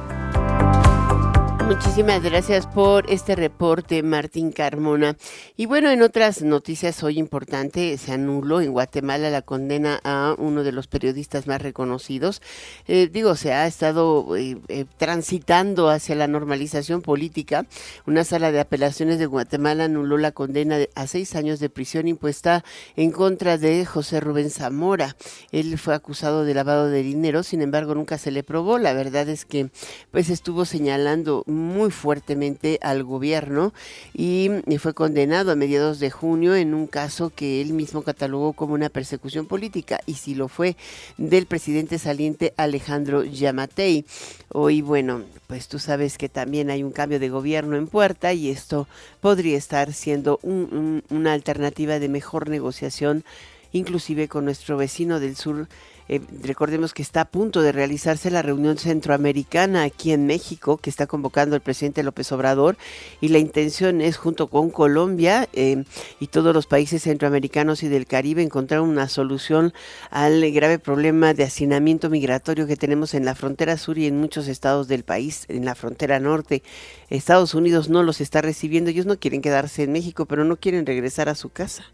Muchísimas gracias por este reporte, Martín Carmona. Y bueno, en otras noticias hoy importante, se anuló en Guatemala la condena a uno de los periodistas más reconocidos. Eh, digo, se ha estado eh, eh, transitando hacia la normalización política. Una sala de apelaciones de Guatemala anuló la condena a seis años de prisión impuesta en contra de José Rubén Zamora. Él fue acusado de lavado de dinero, sin embargo, nunca se le probó. La verdad es que pues estuvo señalando muy fuertemente al gobierno y fue condenado a mediados de junio en un caso que él mismo catalogó como una persecución política y si lo fue del presidente saliente Alejandro Yamatei. Hoy, bueno, pues tú sabes que también hay un cambio de gobierno en puerta y esto podría estar siendo una alternativa de mejor negociación inclusive con nuestro vecino del sur eh, recordemos que está a punto de realizarse la reunión centroamericana aquí en México, que está convocando el presidente López Obrador, y la intención es, junto con Colombia eh, y todos los países centroamericanos y del Caribe, encontrar una solución al grave problema de hacinamiento migratorio que tenemos en la frontera sur y en muchos estados del país, en la frontera norte. Estados Unidos no los está recibiendo, ellos no quieren quedarse en México, pero no quieren regresar a su casa.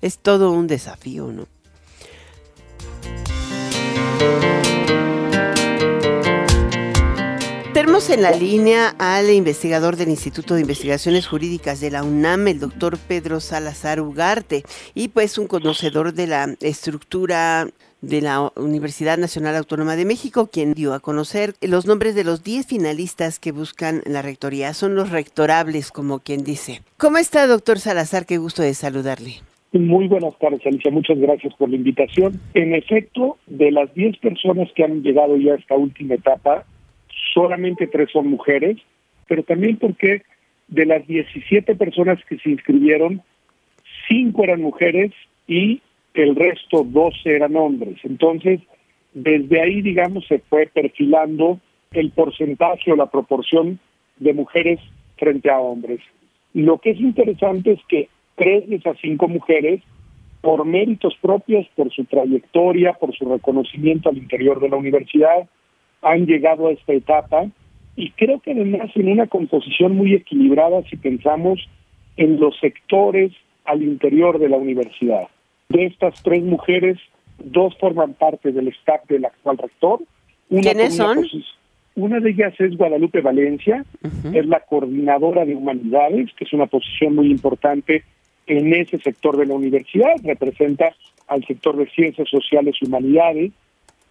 Es todo un desafío, ¿no? Tenemos en la línea al investigador del Instituto de Investigaciones Jurídicas de la UNAM, el doctor Pedro Salazar Ugarte, y pues un conocedor de la estructura de la Universidad Nacional Autónoma de México, quien dio a conocer los nombres de los 10 finalistas que buscan la rectoría. Son los rectorables, como quien dice. ¿Cómo está, doctor Salazar? Qué gusto de saludarle. Muy buenas tardes, Alicia. Muchas gracias por la invitación. En efecto, de las 10 personas que han llegado ya a esta última etapa, solamente tres son mujeres, pero también porque de las 17 personas que se inscribieron, cinco eran mujeres y el resto 12 eran hombres. Entonces, desde ahí, digamos, se fue perfilando el porcentaje o la proporción de mujeres frente a hombres. Lo que es interesante es que tres de esas cinco mujeres, por méritos propios, por su trayectoria, por su reconocimiento al interior de la universidad, han llegado a esta etapa y creo que además en una composición muy equilibrada si pensamos en los sectores al interior de la universidad. De estas tres mujeres, dos forman parte del staff del actual rector. ¿Quiénes son? Una de ellas es Guadalupe Valencia, es la coordinadora de humanidades, que es una posición muy importante en ese sector de la universidad, representa al sector de ciencias sociales y humanidades.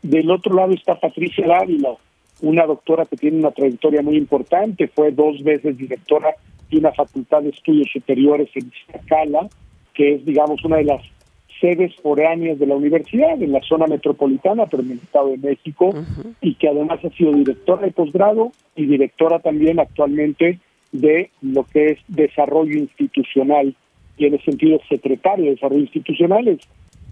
Del otro lado está Patricia Dávila, una doctora que tiene una trayectoria muy importante, fue dos veces directora de una facultad de estudios superiores en Iztacala, que es, digamos, una de las sedes foráneas de la universidad en la zona metropolitana, pero en el Estado de México, y que además ha sido directora de posgrado y directora también actualmente de lo que es desarrollo institucional y en ese sentido secretario de Desarrollo Institucionales.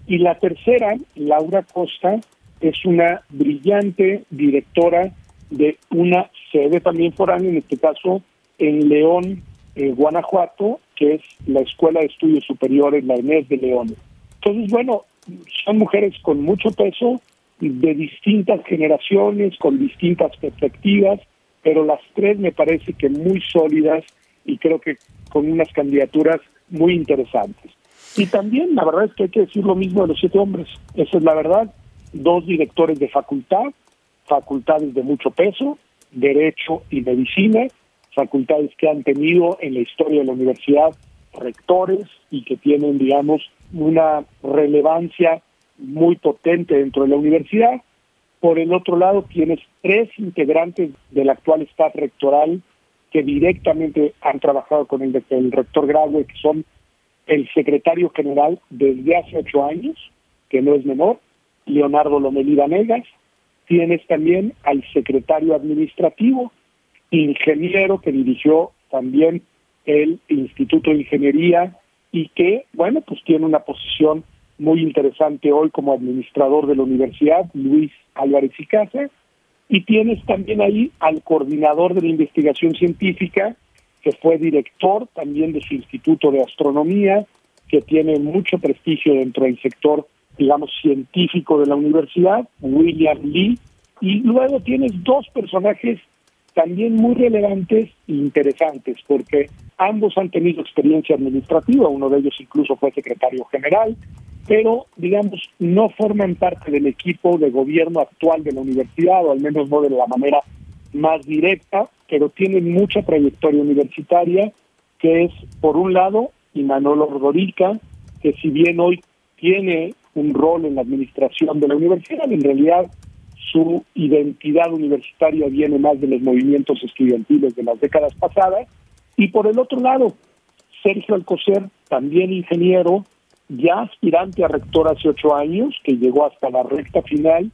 Y la tercera, Laura Costa, es una brillante directora de una sede también foránea, en este caso en León, eh, Guanajuato, que es la Escuela de Estudios Superiores, la ENES de León. Entonces, bueno, son mujeres con mucho peso, de distintas generaciones, con distintas perspectivas, pero las tres me parece que muy sólidas y creo que con unas candidaturas muy interesantes. Y también la verdad es que hay que decir lo mismo de los siete hombres, esa es la verdad, dos directores de facultad, facultades de mucho peso, derecho y medicina, facultades que han tenido en la historia de la universidad rectores y que tienen, digamos, una relevancia muy potente dentro de la universidad. Por el otro lado, tienes tres integrantes del actual staff rectoral que directamente han trabajado con el, el rector Graduate, que son el secretario general desde hace ocho años, que no es menor, Leonardo Lomelí Vanegas. Tienes también al secretario administrativo, ingeniero que dirigió también el Instituto de Ingeniería y que, bueno, pues tiene una posición muy interesante hoy como administrador de la universidad, Luis Álvarez y Casa. Y tienes también ahí al coordinador de la investigación científica, que fue director también de su Instituto de Astronomía, que tiene mucho prestigio dentro del sector, digamos, científico de la universidad, William Lee. Y luego tienes dos personajes también muy relevantes e interesantes, porque ambos han tenido experiencia administrativa, uno de ellos incluso fue secretario general, pero digamos no forman parte del equipo de gobierno actual de la universidad, o al menos no de la manera más directa, pero tienen mucha trayectoria universitaria, que es, por un lado, Imanol Ordorica, que si bien hoy tiene un rol en la administración de la universidad, en realidad su identidad universitaria viene más de los movimientos estudiantiles de las décadas pasadas. Y por el otro lado, Sergio Alcocer, también ingeniero, ya aspirante a rector hace ocho años, que llegó hasta la recta final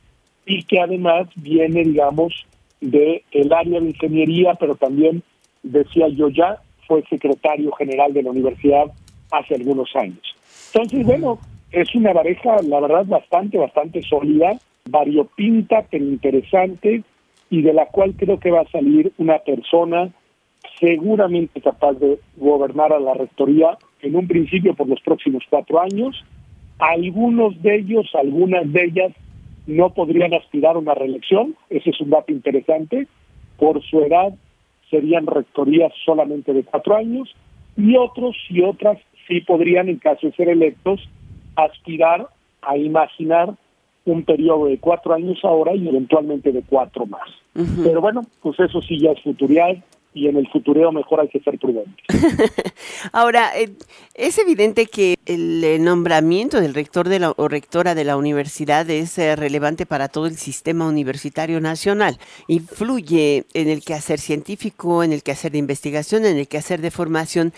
y que además viene, digamos, de el área de ingeniería, pero también, decía yo ya, fue secretario general de la universidad hace algunos años. Entonces, bueno, es una pareja, la verdad, bastante, bastante sólida, variopinta, pero interesante, y de la cual creo que va a salir una persona seguramente capaz de gobernar a la rectoría en un principio por los próximos cuatro años. Algunos de ellos, algunas de ellas, no podrían aspirar a una reelección, ese es un dato interesante, por su edad serían rectorías solamente de cuatro años, y otros y otras sí podrían, en caso de ser electos, aspirar a imaginar un periodo de cuatro años ahora y eventualmente de cuatro más. Pero bueno, pues eso sí ya es futurial y en el futureo mejor hay que ser prudente. Ahora, eh, es evidente que el eh, nombramiento del rector de la, o rectora de la universidad es eh, relevante para todo el sistema universitario nacional. Influye en el quehacer científico, en el quehacer de investigación, en el quehacer de formación.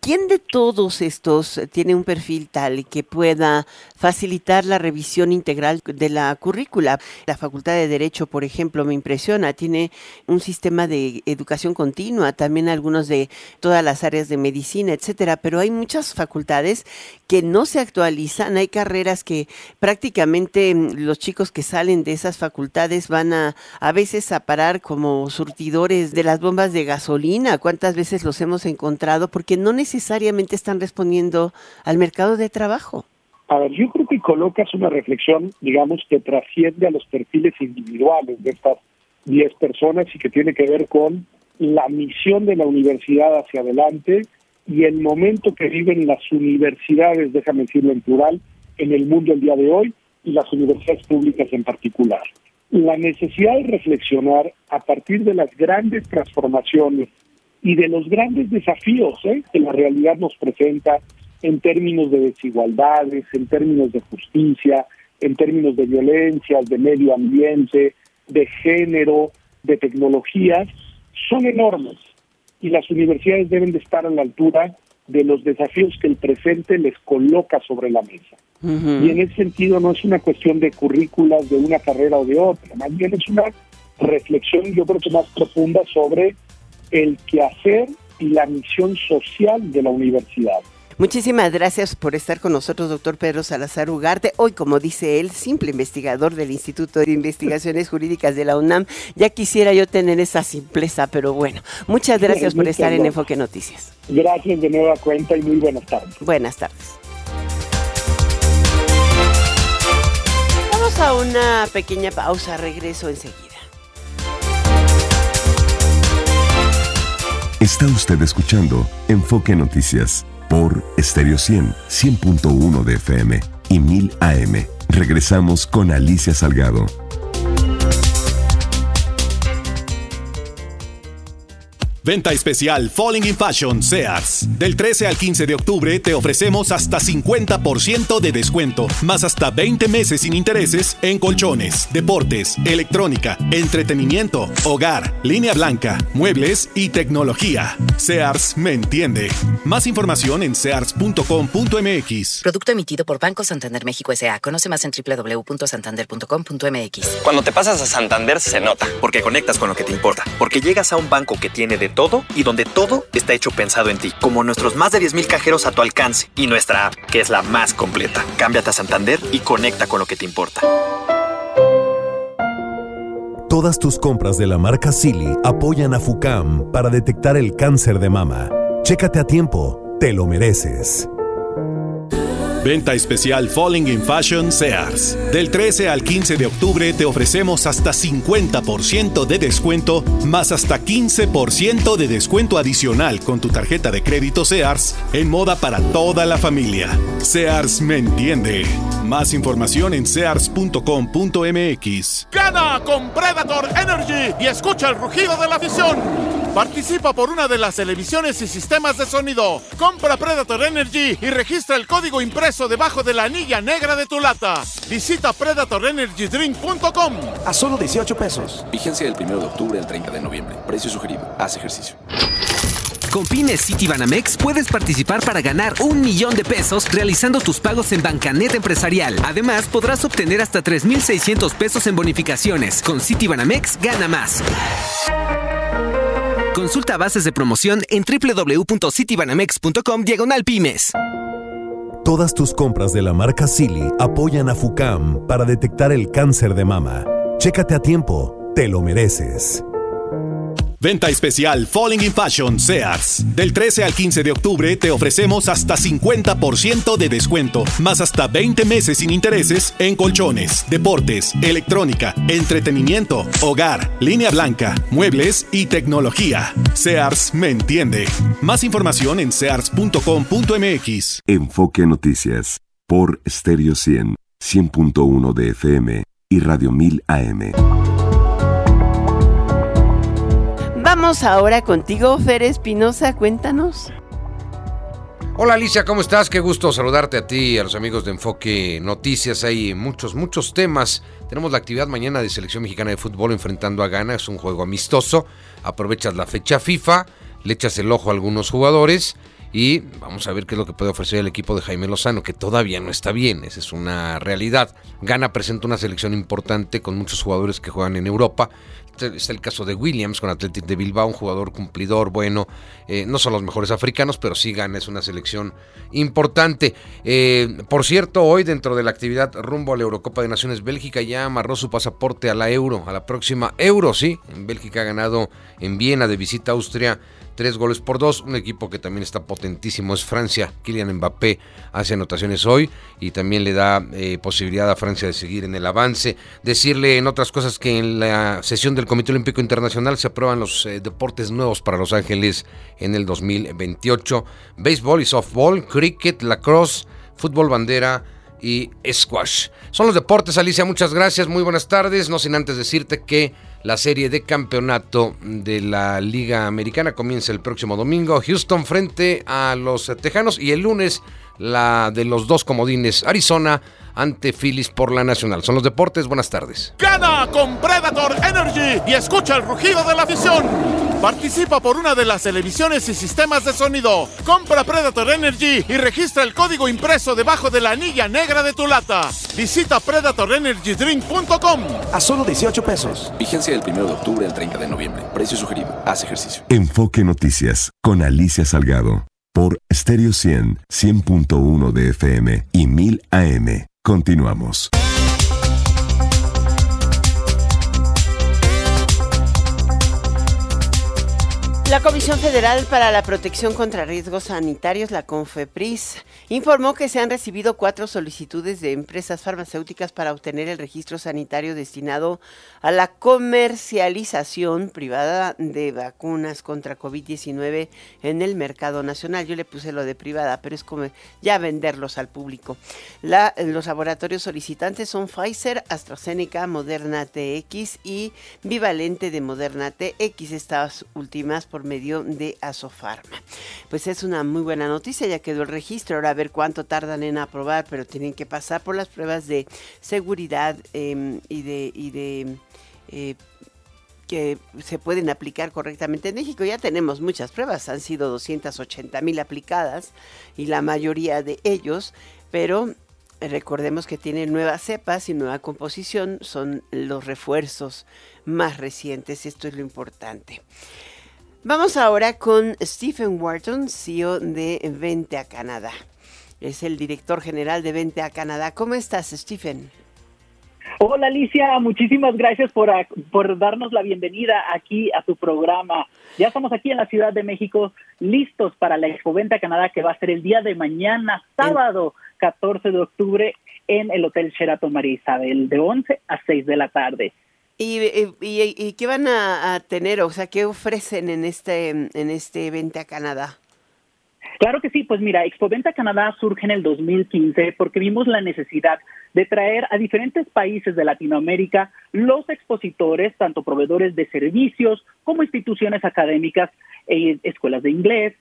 ¿Quién de todos estos tiene un perfil tal que pueda facilitar la revisión integral de la currícula? La Facultad de Derecho, por ejemplo, me impresiona, tiene un sistema de educación continua también algunos de todas las áreas de medicina, etcétera, pero hay muchas facultades que no se actualizan, hay carreras que prácticamente mm, los chicos que salen de esas facultades van a a veces a parar como surtidores de las bombas de gasolina, cuántas veces los hemos encontrado porque no necesariamente están respondiendo al mercado de trabajo. A ver, yo creo que colocas una reflexión, digamos, que trasciende a los perfiles individuales de estas 10 personas y que tiene que ver con la misión de la universidad hacia adelante y el momento que viven las universidades, déjame decirlo en plural, en el mundo el día de hoy y las universidades públicas en particular. La necesidad de reflexionar a partir de las grandes transformaciones y de los grandes desafíos ¿eh? que la realidad nos presenta en términos de desigualdades, en términos de justicia, en términos de violencias, de medio ambiente, de género, de tecnologías, son enormes y las universidades deben de estar a la altura de los desafíos que el presente les coloca sobre la mesa. Y en ese sentido no es una cuestión de currículas de una carrera o de otra, más bien es una reflexión yo creo que más profunda sobre el quehacer y la misión social de la universidad. Muchísimas gracias por estar con nosotros, doctor Pedro Salazar Ugarte. Hoy, como dice él, simple investigador del Instituto de Investigaciones Jurídicas de la UNAM. Ya quisiera yo tener esa simpleza, pero bueno, muchas gracias por estar en Enfoque Noticias. Gracias de nueva cuenta y muy buenas tardes. Buenas tardes. Vamos a una pequeña pausa, regreso enseguida. Está usted escuchando Enfoque Noticias por Stereo 100, 100.1 de FM y 1000 AM. Regresamos con Alicia Salgado. Venta especial Falling in Fashion Sears. Del 13 al 15 de octubre te ofrecemos hasta 50% de descuento, más hasta 20 meses sin intereses en colchones, deportes, electrónica, entretenimiento, hogar, línea blanca, muebles y tecnología. Sears me entiende. Más información en sears.com.mx. Producto emitido por Banco Santander México S.A. Conoce más en www.santander.com.mx. Cuando te pasas a Santander se nota, porque conectas con lo que te importa, porque llegas a un banco que tiene de todo y donde todo está hecho pensado en ti, como nuestros más de 10.000 cajeros a tu alcance y nuestra app, que es la más completa. Cámbiate a Santander y conecta con lo que te importa. Todas tus compras de la marca Silly apoyan a FUCAM para detectar el cáncer de mama. Chécate a tiempo, te lo mereces. Venta especial Falling in Fashion Sears. Del 13 al 15 de octubre te ofrecemos hasta 50% de descuento, más hasta 15% de descuento adicional con tu tarjeta de crédito Sears en moda para toda la familia. Sears me entiende. Más información en sears.com.mx. Gana con Predator Energy y escucha el rugido de la afición. Participa por una de las televisiones y sistemas de sonido. Compra Predator Energy y registra el código impreso debajo de la anilla negra de tu lata. Visita predatorenergydrink.com. A solo 18 pesos. Vigencia del 1 de octubre al 30 de noviembre. Precio sugerido. Haz ejercicio. Con Pymes Citibanamex puedes participar para ganar un millón de pesos realizando tus pagos en Bancanet Empresarial. Además, podrás obtener hasta 3,600 pesos en bonificaciones. Con Citibanamex, gana más. Consulta bases de promoción en www.citibanamex.com diagonal pymes. Todas tus compras de la marca Silly apoyan a FUCAM para detectar el cáncer de mama. Chécate a tiempo, te lo mereces. Venta especial Falling in Fashion Sears. Del 13 al 15 de octubre te ofrecemos hasta 50% de descuento, más hasta 20 meses sin intereses en colchones, deportes, electrónica, entretenimiento, hogar, línea blanca, muebles y tecnología. Sears me entiende. Más información en sears.com.mx. Enfoque Noticias por Stereo 100, 100.1 de FM y Radio 1000 AM. Ahora contigo, Fer Espinosa, cuéntanos. Hola Alicia, ¿cómo estás? Qué gusto saludarte a ti y a los amigos de Enfoque Noticias. Hay muchos, muchos temas. Tenemos la actividad mañana de Selección Mexicana de Fútbol enfrentando a Ghana. Es un juego amistoso. Aprovechas la fecha FIFA, le echas el ojo a algunos jugadores y vamos a ver qué es lo que puede ofrecer el equipo de Jaime Lozano, que todavía no está bien, esa es una realidad. Ghana presenta una selección importante con muchos jugadores que juegan en Europa. Está el caso de Williams con Athletic de Bilbao, un jugador cumplidor, bueno, eh, no son los mejores africanos, pero sí Ghana es una selección importante. Eh, por cierto, hoy dentro de la actividad rumbo a la Eurocopa de Naciones, Bélgica ya amarró su pasaporte a la Euro, a la próxima Euro, sí. Bélgica ha ganado en Viena de visita a Austria tres goles por dos. Un equipo que también está potentísimo es Francia. Kylian Mbappé hace anotaciones hoy y también le da eh, posibilidad a Francia de seguir en el avance. Decirle en otras cosas que en la sesión del Comité Olímpico Internacional se aprueban los eh, deportes nuevos para Los Ángeles en el 2028. Béisbol y softball, cricket, lacrosse, fútbol bandera y squash. Son los deportes, Alicia, muchas gracias, muy buenas tardes. No sin antes decirte que la serie de campeonato de la Liga Americana comienza el próximo domingo. Houston frente a los Tejanos y el lunes la de los dos comodines Arizona ante Phillies por la Nacional. Son los deportes, buenas tardes. Gana con Predator Energy y escucha el rugido de la afición. Participa por una de las televisiones y sistemas de sonido. Compra Predator Energy y registra el código impreso debajo de la anilla negra de tu lata. Visita predatorenergydrink.com. A solo 18 pesos. Vigencia del 1 de octubre al 30 de noviembre. Precio sugerido. Haz ejercicio. Enfoque Noticias con Alicia Salgado por Stereo 100, 100.1 de FM y 1000 AM. Continuamos. La Comisión Federal para la Protección contra Riesgos Sanitarios, la CONFEPRIS, informó que se han recibido cuatro solicitudes de empresas farmacéuticas para obtener el registro sanitario destinado a la comercialización privada de vacunas contra COVID-19 en el mercado nacional. Yo le puse lo de privada, pero es como ya venderlos al público. Los laboratorios solicitantes son Pfizer, AstraZeneca, Moderna TX y Vivalente de Moderna TX. Estas últimas por medio de Asofarma. Pues es una muy buena noticia, ya quedó el registro, ahora a ver cuánto tardan en aprobar, pero tienen que pasar por las pruebas de seguridad y de... Y de eh, que se pueden aplicar correctamente en México. Ya tenemos muchas pruebas, han sido 280 mil aplicadas y la mayoría de ellos, pero recordemos que tienen nuevas cepas y nueva composición, son los refuerzos más recientes, esto es lo importante. Vamos ahora con Stephen Wharton, CEO de Vente a Canadá. Es el director general de Vente a Canadá. ¿Cómo estás, Stephen? Hola Alicia, muchísimas gracias por, por darnos la bienvenida aquí a tu programa. Ya estamos aquí en la Ciudad de México listos para la Expoventa Canadá que va a ser el día de mañana, sábado 14 de octubre en el Hotel Sheraton María Isabel de 11 a 6 de la tarde. ¿Y, y, qué van a, tener? O sea, ¿qué ofrecen en este, en este evento a Canadá? Claro que sí, pues mira, Expoventa Canadá surge en el 2015 porque vimos la necesidad de traer a diferentes países de Latinoamérica los expositores, tanto proveedores de servicios como instituciones académicas, eh, escuelas de inglés,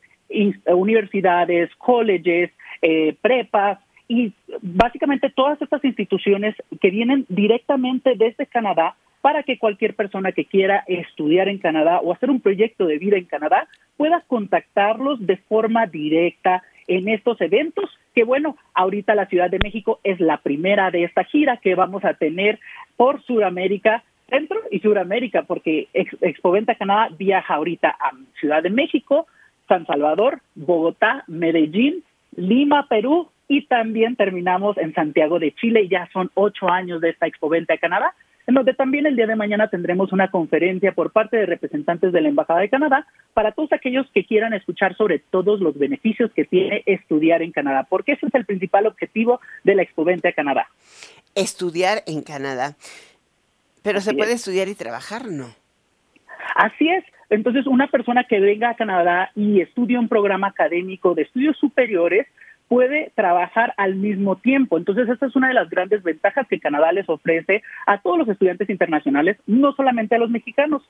universidades, colleges, eh, prepas, y básicamente todas estas instituciones que vienen directamente desde Canadá para que cualquier persona que quiera estudiar en Canadá o hacer un proyecto de vida en Canadá pueda contactarlos de forma directa en estos eventos, que bueno, ahorita la Ciudad de México es la primera de esta gira que vamos a tener por Sudamérica, Centro y Sudamérica, porque Expoventa Canadá viaja ahorita a Ciudad de México, San Salvador, Bogotá, Medellín, Lima, Perú, y también terminamos en Santiago de Chile, ya son ocho años de esta Expoventa Canadá, en donde también el día de mañana tendremos una conferencia por parte de representantes de la Embajada de Canadá para todos aquellos que quieran escuchar sobre todos los beneficios que tiene estudiar en Canadá, porque ese es el principal objetivo de la Expovente a Canadá. Estudiar en Canadá. Pero se puede estudiar y trabajar, ¿no? Así es. Entonces, una persona que venga a Canadá y estudie un programa académico de estudios superiores, puede trabajar al mismo tiempo. Entonces, esta es una de las grandes ventajas que Canadá les ofrece a todos los estudiantes internacionales, no solamente a los mexicanos.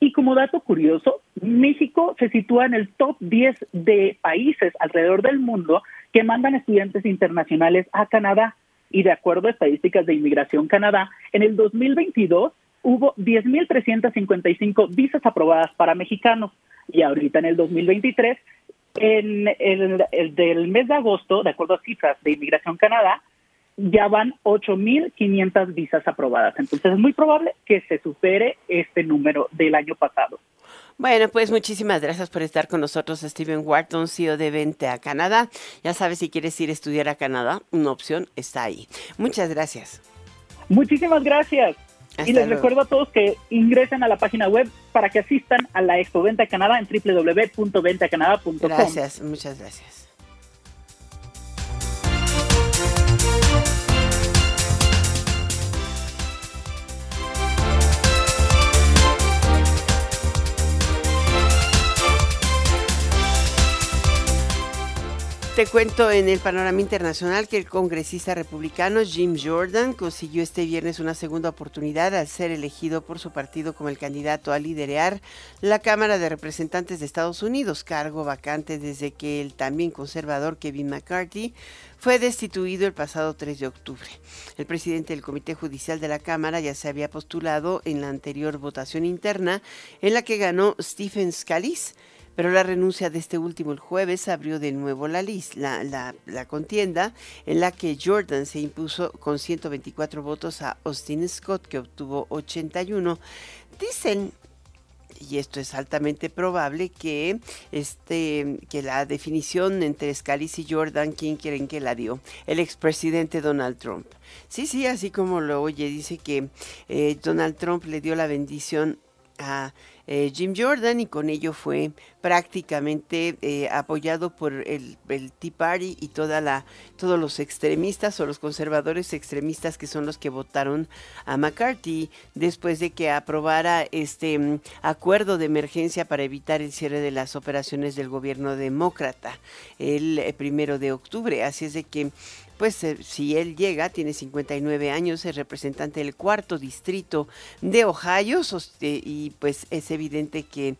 Y como dato curioso, México se sitúa en el top 10 de países alrededor del mundo que mandan estudiantes internacionales a Canadá. Y de acuerdo a estadísticas de Inmigración Canadá, en el 2022 hubo 10.355 visas aprobadas para mexicanos y ahorita en el 2023 en el, del mes de agosto, de acuerdo a cifras de Inmigración Canadá, ya van 8.500 visas aprobadas. Entonces es muy probable que se supere este número del año pasado. Bueno, pues muchísimas gracias por estar con nosotros, Steven Wharton, CEO de Vente a Canadá. Ya sabes, si quieres ir a estudiar a Canadá, una opción está ahí. Muchas gracias. Muchísimas gracias y les recuerdo a todos que ingresen a la página web para que asistan a la Expo Venta Canadá en www.ventacanadá.com. Gracias, muchas gracias. Te cuento en el panorama internacional que el congresista republicano Jim Jordan consiguió este viernes una segunda oportunidad al ser elegido por su partido como el candidato a liderar la Cámara de Representantes de Estados Unidos, cargo vacante desde que el también conservador Kevin McCarthy fue destituido el pasado 3 de octubre. El presidente del Comité Judicial de la Cámara ya se había postulado en la anterior votación interna en la que ganó Stephen Scalise pero la renuncia de este último el jueves abrió de nuevo la, la, la, contienda en la que Jordan se impuso con 124 votos a Austin Scott, que obtuvo 81. Dicen y esto es altamente probable que este que la definición entre Scalise y Jordan, ¿quién quieren que la dio? El expresidente Donald Trump. Sí, sí, así como lo oye, dice que eh, Donald Trump le dio la bendición a eh, Jim Jordan y con ello fue prácticamente eh, apoyado por el, Tea Party y toda la, todos los extremistas o los conservadores extremistas que son los que votaron a McCarthy después de que aprobara este mm, acuerdo de emergencia para evitar el cierre de las operaciones del gobierno demócrata el eh, primero de octubre. Así es de que pues eh, si él llega, tiene 59 años, es representante del cuarto distrito de Ohio y pues es evidente que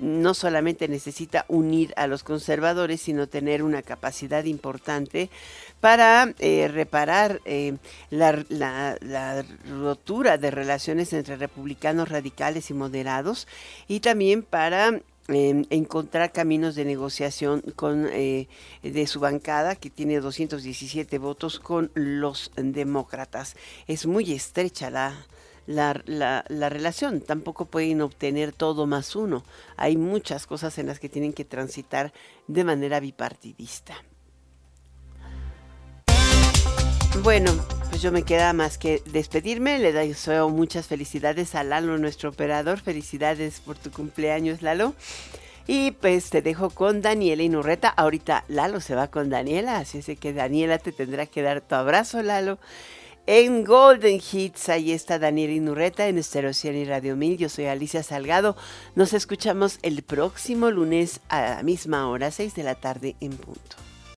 no solamente necesita unir a los conservadores, sino tener una capacidad importante para eh, reparar eh, la, rotura de relaciones entre republicanos radicales y moderados y también para encontrar caminos de negociación con eh, de su bancada que tiene 217 votos con los demócratas. Es muy estrecha la, la, la, relación. Tampoco pueden obtener todo más uno. Hay muchas cosas en las que tienen que transitar de manera bipartidista. Bueno, Pues yo me queda más que despedirme. Le deseo muchas felicidades a Lalo, nuestro operador. Felicidades por tu cumpleaños, Lalo. Y pues te dejo con Daniela Inurreta. Ahorita Lalo se va con Daniela, así es que Daniela te tendrá que dar tu abrazo, Lalo. En Golden Hits, ahí está Daniela Inurreta en Estero 100 y Radio 1000. Yo soy Alicia Salgado. Nos escuchamos el próximo lunes a la misma hora, 6 de la tarde en punto.